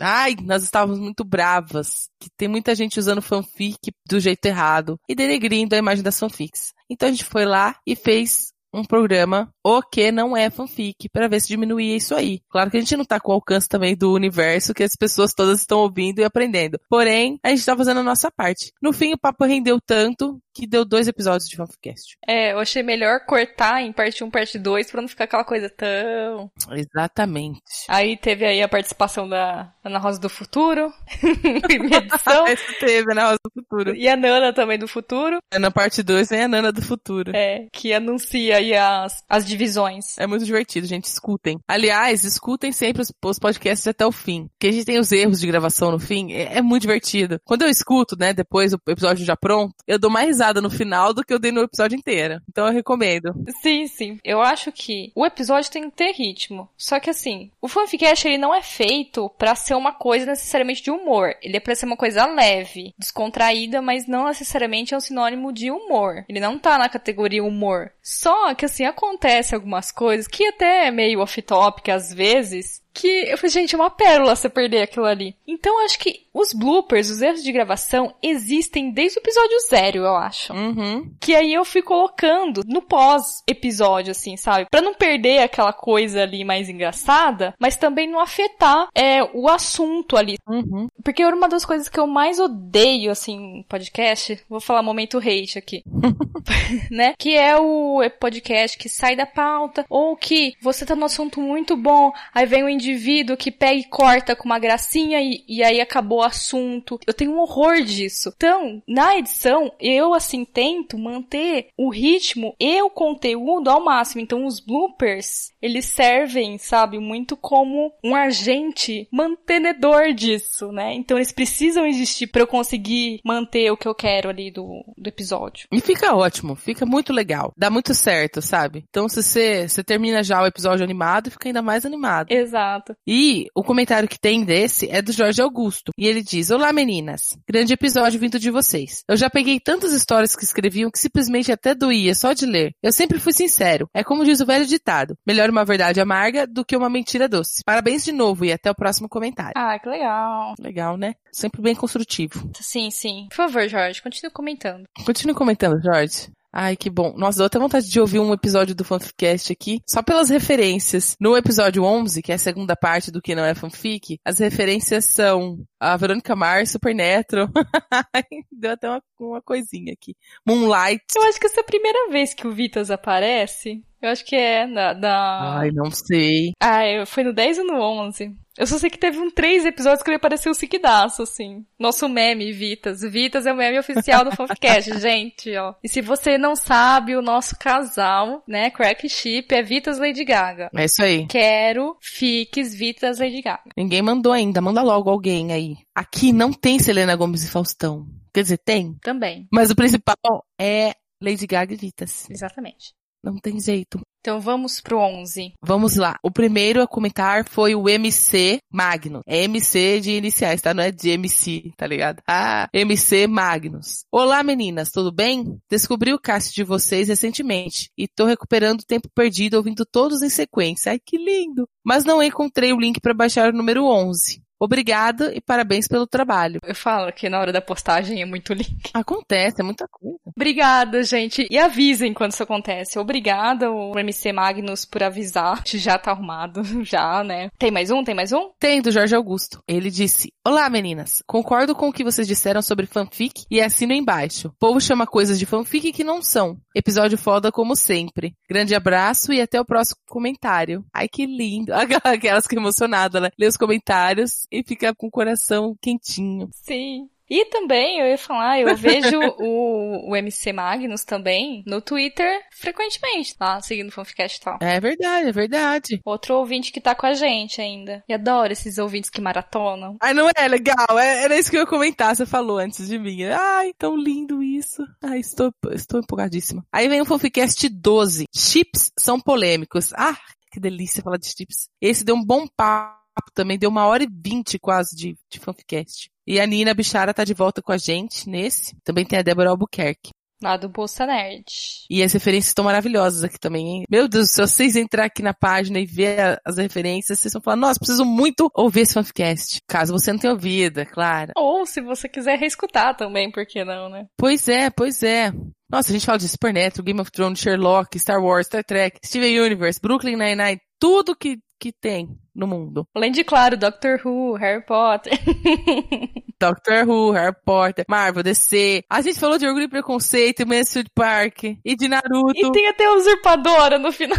Ai, nós estávamos muito bravas. Que tem muita gente usando fanfic do jeito errado e denegrindo a imagem das fanfics. Então a gente foi lá e fez um programa O que não é fanfic, para ver se diminuía isso aí. Claro que a gente não tá com o alcance também do universo que as pessoas todas estão ouvindo e aprendendo. Porém, a gente tá fazendo a nossa parte. No fim, o papo rendeu tanto que deu dois episódios de fanficast. É, eu achei melhor cortar em parte 1, parte 2, pra não ficar aquela coisa tão... Exatamente. Aí teve aí a participação da Ana Rosa do Futuro, <laughs> primeira edição. <laughs> Esse teve, né, Rosa do Futuro. E a Nana também do Futuro. Na parte 2 vem a Nana do Futuro. É, que anuncia aí as, as divisões. É muito divertido, gente. Escutem. Aliás, escutem sempre os, os podcasts até o fim. Porque a gente tem os erros de gravação no fim. É, é, muito divertido. Quando eu escuto, né, depois o episódio já pronto, eu dou mais risada no final do que eu dei no episódio inteiro. Então eu recomendo. Sim, sim. Eu acho que o episódio tem que ter ritmo. Só que assim, o fanficast ele não é feito para ser uma coisa necessariamente de humor. Ele é pra ser uma coisa leve, descontraída, mas não necessariamente é um sinônimo de humor. Ele não tá na categoria humor. Só que assim, acontece algumas coisas que até é meio off-topic às vezes, que eu falei, gente, é uma pérola você perder aquilo ali. Então acho que os bloopers, os erros de gravação, existem desde o episódio zero, eu acho. Uhum. Que aí eu fui colocando no pós-episódio, assim, sabe? Pra não perder aquela coisa ali mais engraçada, mas também não afetar é, o assunto ali. Uhum. Porque uma das coisas que eu mais odeio, assim, podcast, vou falar momento hate aqui, <laughs> <laughs> né? Que é o podcast que sai da pauta, ou que você tá num assunto muito bom, aí vem um indivíduo que pega e corta com uma gracinha e, e aí acabou o assunto. Eu tenho um horror disso. Então, na edição, eu assim tento manter o ritmo e o conteúdo ao máximo. Então, os bloopers, eles servem, sabe, muito como um agente mantenedor disso, né? Então, eles precisam existir para eu conseguir manter o que eu quero ali do, do episódio. E fica ótimo, fica muito legal. Dá muito certo, sabe? Então, se você, você termina já o episódio animado, fica ainda mais animado. Exato. E o comentário que tem desse é do Jorge Augusto. E ele diz: Olá meninas, grande episódio vindo de vocês. Eu já peguei tantas histórias que escreviam que simplesmente até doía só de ler. Eu sempre fui sincero. É como diz o velho ditado: melhor uma verdade amarga do que uma mentira doce. Parabéns de novo e até o próximo comentário. Ah, que legal. Legal, né? Sempre bem construtivo. Sim, sim. Por favor, Jorge, continue comentando. Continue comentando, Jorge. Ai, que bom. Nossa, deu até vontade de ouvir um episódio do Fanficast aqui, só pelas referências. No episódio 11, que é a segunda parte do que não é fanfic, as referências são a Verônica Mars, Supernatural. <laughs> deu até uma, uma coisinha aqui. Moonlight. Eu acho que essa é a primeira vez que o Vitas aparece. Eu acho que é na, da... Ai, não sei. Ah, foi no 10 ou no 11? Eu só sei que teve um três episódios que ele apareceu seguidaço, assim. Nosso meme, Vitas. Vitas é o meme oficial do Fanficast, <laughs> gente, ó. E se você não sabe, o nosso casal, né, Crack Ship, é Vitas Lady Gaga. É isso aí. Quero fiques Vitas Lady Gaga. Ninguém mandou ainda, manda logo alguém aí. Aqui não tem Selena Gomes e Faustão. Quer dizer, tem. Também. Mas o principal é Lady Gaga e Vitas. Exatamente. Não tem jeito. Então vamos pro 11. Vamos lá. O primeiro a comentar foi o MC Magnus. É MC de iniciais, tá? Não é de MC, tá ligado? Ah, MC Magnus. Olá meninas, tudo bem? Descobri o cast de vocês recentemente e tô recuperando o tempo perdido ouvindo todos em sequência. Ai, que lindo! Mas não encontrei o link para baixar o número 11. Obrigada e parabéns pelo trabalho. Eu falo que na hora da postagem é muito link. Acontece, é muita coisa. Obrigada, gente. E avisem quando isso acontece. Obrigada, o MC Magnus, por avisar. Já tá arrumado, <laughs> já, né? Tem mais um? Tem mais um? Tem, do Jorge Augusto. Ele disse: Olá, meninas. Concordo com o que vocês disseram sobre fanfic e assino embaixo. O povo chama coisas de fanfic que não são. Episódio foda como sempre. Grande abraço e até o próximo comentário. Ai, que lindo. <laughs> Aquelas que emocionadas, né? Lê os comentários e fica com o coração quentinho. Sim. E também, eu ia falar, eu vejo <laughs> o, o MC Magnus também no Twitter frequentemente, tá? Seguindo o Fanficast e tal. É verdade, é verdade. Outro ouvinte que tá com a gente ainda. E adoro esses ouvintes que maratonam. Ai, não é legal? É, era isso que eu ia comentar, você falou antes de mim. Ai, tão lindo isso. Ai, estou, estou empolgadíssima. Aí vem o Fanficast 12. Chips são polêmicos. Ah, que delícia falar de chips. Esse deu um bom papo também, deu uma hora e vinte quase de, de Fanficast. E a Nina Bichara tá de volta com a gente nesse. Também tem a Débora Albuquerque. Lá do Bolsa Nerd. E as referências estão maravilhosas aqui também, hein? Meu Deus, se vocês entrar aqui na página e ver as referências, vocês vão falar, nossa, preciso muito ouvir esse fanficast. Caso você não tenha ouvido, é claro. Ou se você quiser reescutar também, por que não, né? Pois é, pois é. Nossa, a gente fala de Supernatural, Game of Thrones, Sherlock, Star Wars, Star Trek, Steven Universe, Brooklyn Nine-Nine, tudo que, que tem no mundo. Além de, claro, Doctor Who, Harry Potter. <laughs> Doctor Who, Harry Potter, Marvel, DC. A gente falou de Orgulho e Preconceito, Mansfield Park e de Naruto. E tem até a Usurpadora no final.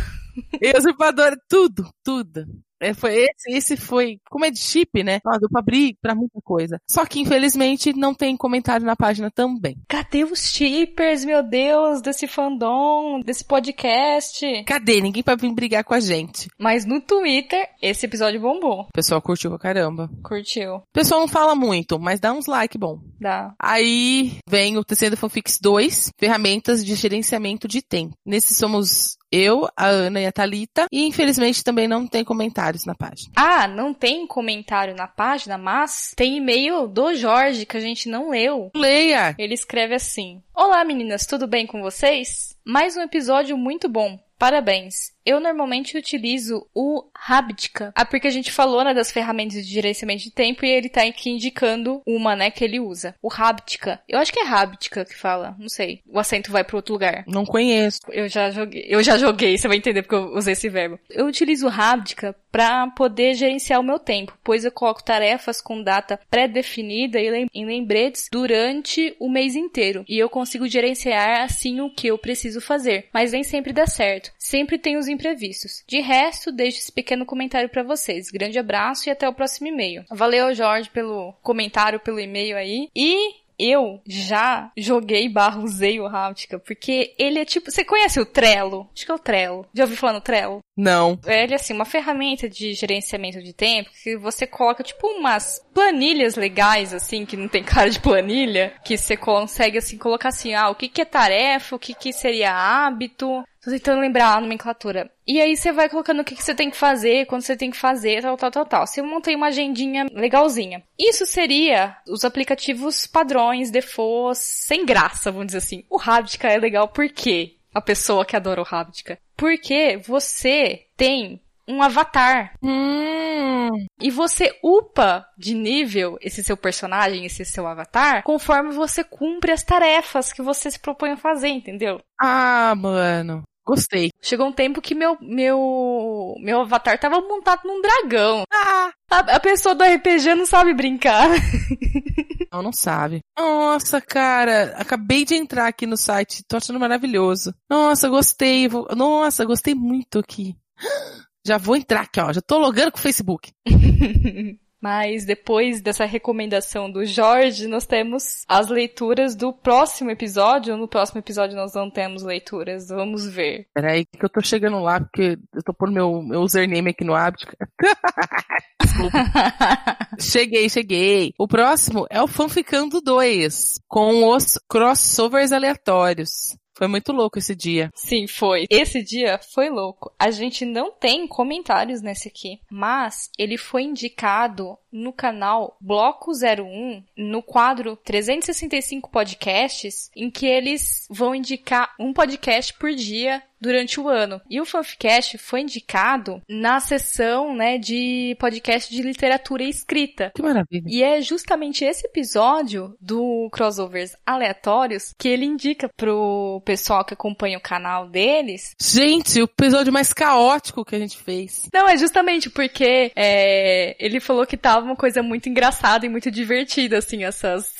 E Usurpadora, tudo, tudo. É, foi esse, esse foi, como é de chip, né? Ó, deu pra abrir pra muita coisa. Só que, infelizmente, não tem comentário na página também. Cadê os shippers, meu Deus, desse fandom, desse podcast? Cadê? Ninguém pra vir brigar com a gente. Mas no Twitter, esse episódio bombou. O pessoal curtiu pra caramba. Curtiu. O pessoal não fala muito, mas dá uns like bom. Dá. Aí vem o Tecendo Fanfics 2, ferramentas de gerenciamento de tempo. Nesse somos eu, a Ana e a Thalita. E infelizmente também não tem comentários na página. Ah, não tem comentário na página, mas tem e-mail do Jorge que a gente não leu. Leia! Ele escreve assim: Olá meninas, tudo bem com vocês? Mais um episódio muito bom. Parabéns. Eu normalmente utilizo o Habtica. Ah, porque a gente falou, né, das ferramentas de gerenciamento de tempo e ele tá aqui indicando uma, né, que ele usa. O Habtica. Eu acho que é Habtica que fala, não sei. O acento vai para outro lugar. Não conheço. Eu já joguei, eu já joguei, você vai entender porque eu usei esse verbo. Eu utilizo o Habtica para poder gerenciar o meu tempo, pois eu coloco tarefas com data pré-definida e em lembretes durante o mês inteiro. E eu consigo gerenciar assim o que eu preciso fazer. Mas nem sempre dá certo. Sempre tem os imprevistos. De resto, deixo esse pequeno comentário para vocês. Grande abraço e até o próximo e-mail. Valeu, Jorge, pelo comentário, pelo e-mail aí. E eu já joguei barra usei o Ráutica, porque ele é tipo. Você conhece o Trello? Acho que é o Trello. Já ouviu falar no Trello? Não. Ele é assim, uma ferramenta de gerenciamento de tempo que você coloca tipo umas planilhas legais, assim, que não tem <laughs> cara de planilha, que você consegue assim colocar assim, ah, o que, que é tarefa, o que, que seria hábito. Tô tentando lembrar a nomenclatura. E aí você vai colocando o que, que você tem que fazer, quando você tem que fazer, tal, tal, tal, tal. Você montei uma agendinha legalzinha. Isso seria os aplicativos padrões, defaults, sem graça, vamos dizer assim. O Habtica é legal por quê? A pessoa que adora o Habtica. Porque você tem um avatar. Hum. E você upa de nível esse seu personagem, esse seu avatar, conforme você cumpre as tarefas que você se propõe a fazer, entendeu? Ah, mano. Gostei. Chegou um tempo que meu, meu, meu avatar tava montado num dragão. Ah! A, a pessoa do RPG não sabe brincar. <laughs> Não, não sabe. Nossa, cara, acabei de entrar aqui no site, tô achando maravilhoso. Nossa, gostei. Nossa, gostei muito aqui. Já vou entrar aqui, ó. Já tô logando com o Facebook. <laughs> Mas depois dessa recomendação do Jorge, nós temos as leituras do próximo episódio. No próximo episódio nós não temos leituras. Vamos ver. Peraí, que eu tô chegando lá, porque eu tô pondo meu, meu username aqui no <laughs> desculpa. <laughs> cheguei, cheguei. O próximo é o Fanficando 2, com os crossovers aleatórios. Foi muito louco esse dia. Sim, foi. Esse dia foi louco. A gente não tem comentários nesse aqui, mas ele foi indicado no canal Bloco 01, no quadro 365 podcasts, em que eles vão indicar um podcast por dia durante o ano. E o Fanficast foi indicado na sessão, né, de podcast de literatura escrita. Que maravilha. E é justamente esse episódio do Crossovers Aleatórios que ele indica pro pessoal que acompanha o canal deles. Gente, o episódio mais caótico que a gente fez. Não, é justamente porque é, ele falou que tava uma coisa muito engraçada e muito divertida, assim, essas,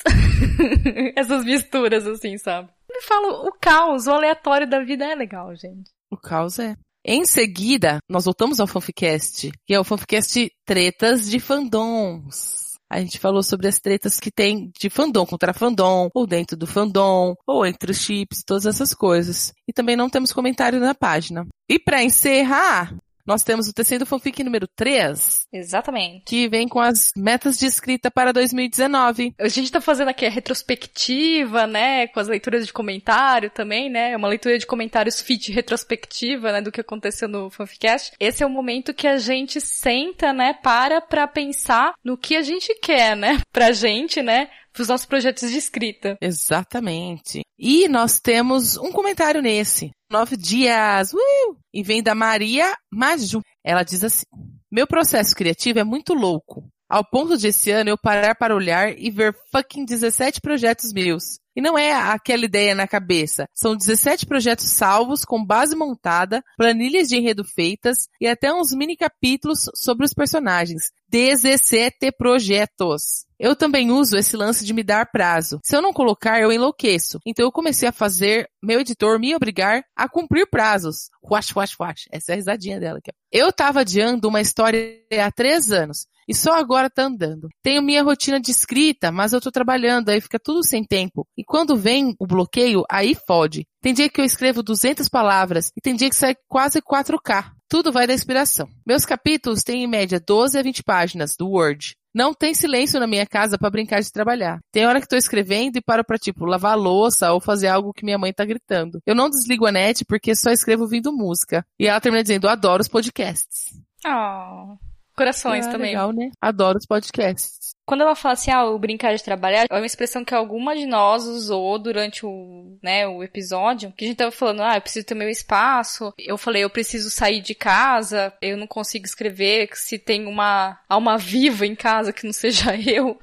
<laughs> essas misturas, assim, sabe? Ele fala, o caos, o aleatório da vida é legal, gente. O caos é. Em seguida, nós voltamos ao Fanficast, que é o Fanficast Tretas de Fandoms. A gente falou sobre as tretas que tem de fandom contra fandom, ou dentro do fandom, ou entre os chips, todas essas coisas. E também não temos comentário na página. E para encerrar, nós temos o Tecendo Fanfic número 3. Exatamente. Que vem com as metas de escrita para 2019. A gente tá fazendo aqui a retrospectiva, né? Com as leituras de comentário também, né? Uma leitura de comentários fit retrospectiva, né? Do que aconteceu no Fanficast. Esse é o momento que a gente senta, né? Para pra pensar no que a gente quer, né? Pra gente, né? Pros nossos projetos de escrita. Exatamente. E nós temos um comentário nesse. Nove dias. Uh! E vem da Maria Maju. Ela diz assim: Meu processo criativo é muito louco. Ao ponto de esse ano eu parar para olhar e ver fucking 17 projetos meus. E não é aquela ideia na cabeça. São 17 projetos salvos, com base montada, planilhas de enredo feitas e até uns mini capítulos sobre os personagens. 17 projetos. Eu também uso esse lance de me dar prazo. Se eu não colocar, eu enlouqueço. Então eu comecei a fazer meu editor me obrigar a cumprir prazos. Wash, wash, wash. Essa é a risadinha dela aqui. Eu tava adiando uma história há três anos e só agora tá andando. Tenho minha rotina de escrita, mas eu tô trabalhando, aí fica tudo sem tempo. E quando vem o bloqueio, aí fode. Tem dia que eu escrevo 200 palavras e tem dia que sai quase 4K. Tudo vai da inspiração. Meus capítulos têm em média 12 a 20 páginas do Word. Não tem silêncio na minha casa para brincar de trabalhar. Tem hora que tô escrevendo e paro pra, tipo, lavar a louça ou fazer algo que minha mãe tá gritando. Eu não desligo a net porque só escrevo ouvindo música. E ela termina dizendo, adoro os podcasts. Oh. Corações ah, também. Legal, né? Adoro os podcasts. Quando ela fala assim, ah, o brincar de trabalhar, é uma expressão que alguma de nós usou durante o, né, o episódio, que a gente tava falando, ah, eu preciso ter meu espaço, eu falei, eu preciso sair de casa, eu não consigo escrever, se tem uma alma viva em casa que não seja <laughs> eu.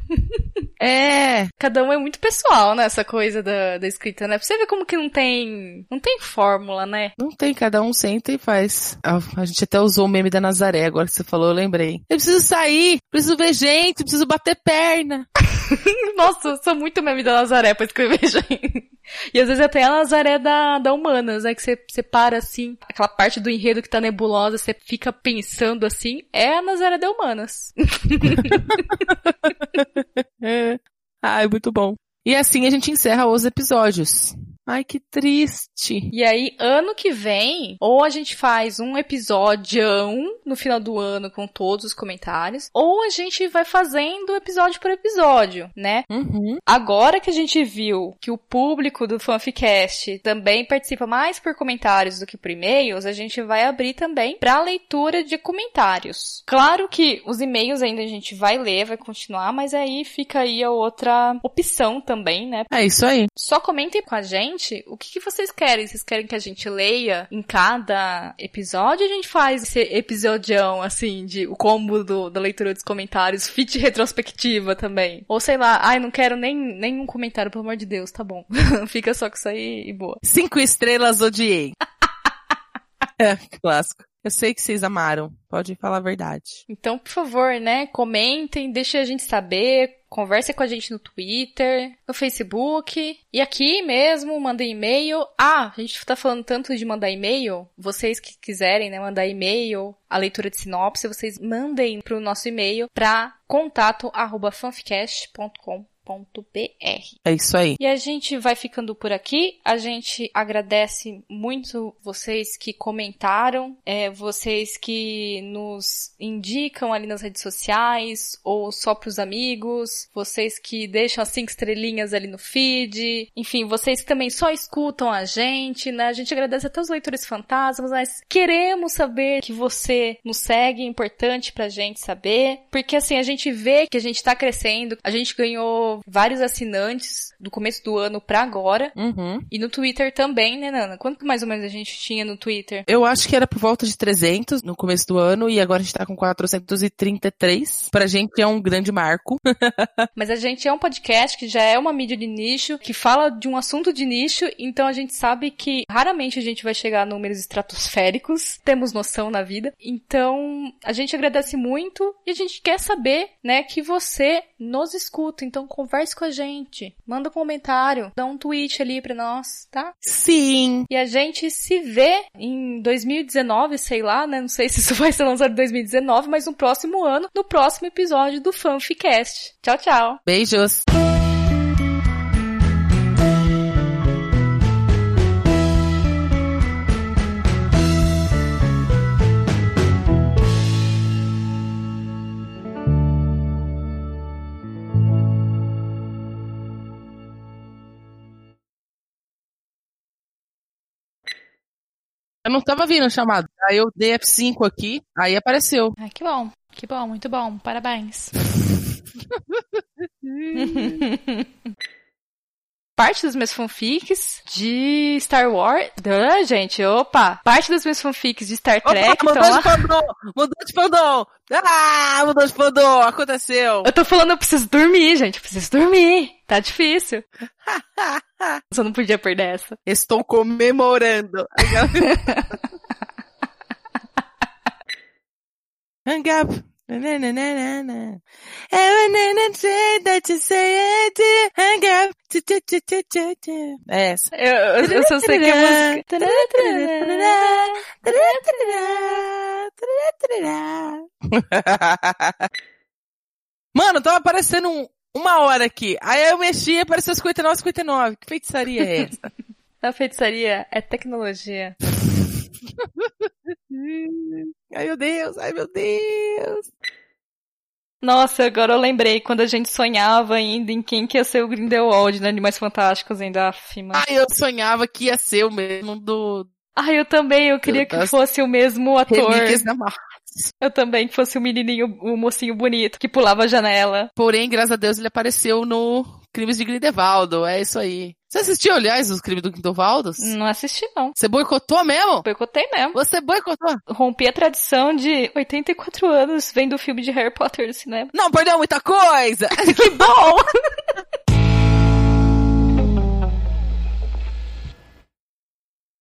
É. Cada um é muito pessoal nessa coisa da, da escrita, né? Pra você ver como que não tem. Não tem fórmula, né? Não tem, cada um senta e faz. A, a gente até usou o meme da Nazaré, agora que você falou, eu lembrei. Eu preciso sair, preciso ver gente, preciso bater perna. <laughs> Nossa, eu sou muito meme da Nazaré pra escrever <laughs> gente. E às vezes até a Nazaré da, da Humanas, né? Que você, você para assim, aquela parte do enredo que tá nebulosa, você fica pensando assim, é a Nazaré da Humanas. <laughs> é. Ai, muito bom. E assim a gente encerra os episódios. Ai, que triste. E aí, ano que vem, ou a gente faz um episódio no final do ano com todos os comentários, ou a gente vai fazendo episódio por episódio, né? Uhum. Agora que a gente viu que o público do Fanficast também participa mais por comentários do que por e-mails, a gente vai abrir também para leitura de comentários. Claro que os e-mails ainda a gente vai ler, vai continuar, mas aí fica aí a outra opção também, né? É isso aí. Só comentem com a gente gente o que, que, vocês querem. Vocês querem que a gente leia em cada episódio? A gente faz esse episodião, assim, de o combo do, da leitura dos comentários, fit <laughs> retrospectiva também? Ou sei lá, ai, não quero nem nenhum comentário, pelo amor de Deus, tá bom. <laughs> Fica só com isso aí e boa. Cinco estrelas odiei. <laughs> é, clássico. Eu sei que vocês amaram. Pode falar a verdade. Então, por favor, né? Comentem, deixem a gente saber. Converse com a gente no Twitter, no Facebook. E aqui mesmo, mandem e-mail. Ah, a gente tá falando tanto de mandar e-mail. Vocês que quiserem, né, mandar e-mail, a leitura de sinopse, vocês mandem pro nosso e-mail pra contato arroba fanficast.com É isso aí. E a gente vai ficando por aqui. A gente agradece muito vocês que comentaram, é, vocês que nos indicam ali nas redes sociais ou só pros amigos, vocês que deixam as cinco estrelinhas ali no feed, enfim, vocês que também só escutam a gente, né? A gente agradece até os leitores fantasmas, mas queremos saber que você nos segue, é importante pra gente saber, porque assim, a gente vê que a gente tá crescendo, a gente ganhou vários assinantes do começo do ano pra agora, Uhum. e no Twitter também, né, Nana? Quanto mais ou menos a gente tinha no Twitter? Eu acho que era por volta de 300 no começo do ano e agora a gente tá com 433. Pra gente é um grande marco. <laughs> Mas a gente é um podcast que já é uma mídia de nicho, que fala de um assunto de nicho, então a gente sabe que raramente a gente vai chegar a números estratosféricos, temos noção na vida. Então, a gente agradece muito e a gente quer saber, né, que você nos escuta. Então, converse com a gente, manda um comentário, dá um tweet ali pra nós, tá? Sim. E a gente se vê em 2019, sei lá, né? Não sei se isso <laughs> vai ser lançado em 2019, mas no próximo ano, no próximo episódio do Fanficast. Tchau, tchau! Beijos. Eu não tava vindo o chamado. Aí eu dei F5 aqui, aí apareceu. Ai, que bom, que bom, muito bom, parabéns. <laughs> Parte dos meus fanfics de Star Wars. Ah, gente, opa! Parte dos meus fanfics de Star Trek. Opa, mudou então, de fandom! Mudou de fandom! Ah, mudou de fandom! Aconteceu! eu tô falando, eu preciso dormir, gente, eu preciso dormir. Tá difícil. <laughs> Só não podia perder essa. Estou comemorando. Hang up. É essa. Eu, eu, eu só sei que a música. Mano, tava aparecendo um, uma hora aqui. Aí eu mexi e apareceu 59, 59. Que feitiçaria é essa? <laughs> A feitiçaria é tecnologia. <laughs> ai meu Deus, ai meu Deus. Nossa, agora eu lembrei quando a gente sonhava ainda em quem que ia ser o Grindelwald no Animais Fantásticos ainda, afima. Ai, eu sonhava que ia ser o mesmo do Ah, eu também, eu queria que Das fosse o mesmo ator. Relíquias da. Eu também que fosse o menininho, o mocinho bonito que pulava a janela. Porém, graças a Deus, ele apareceu no Crimes de Grindelwaldo. É isso aí. Você assistiu, aliás, os crimes do Grindelwaldo? Não assisti, não. Você boicotou mesmo? Boicotei mesmo. Você boicotou? Rompi a tradição de 84 anos vendo o filme de Harry Potter no cinema. Não perdeu muita coisa! <laughs> Que bom! <laughs>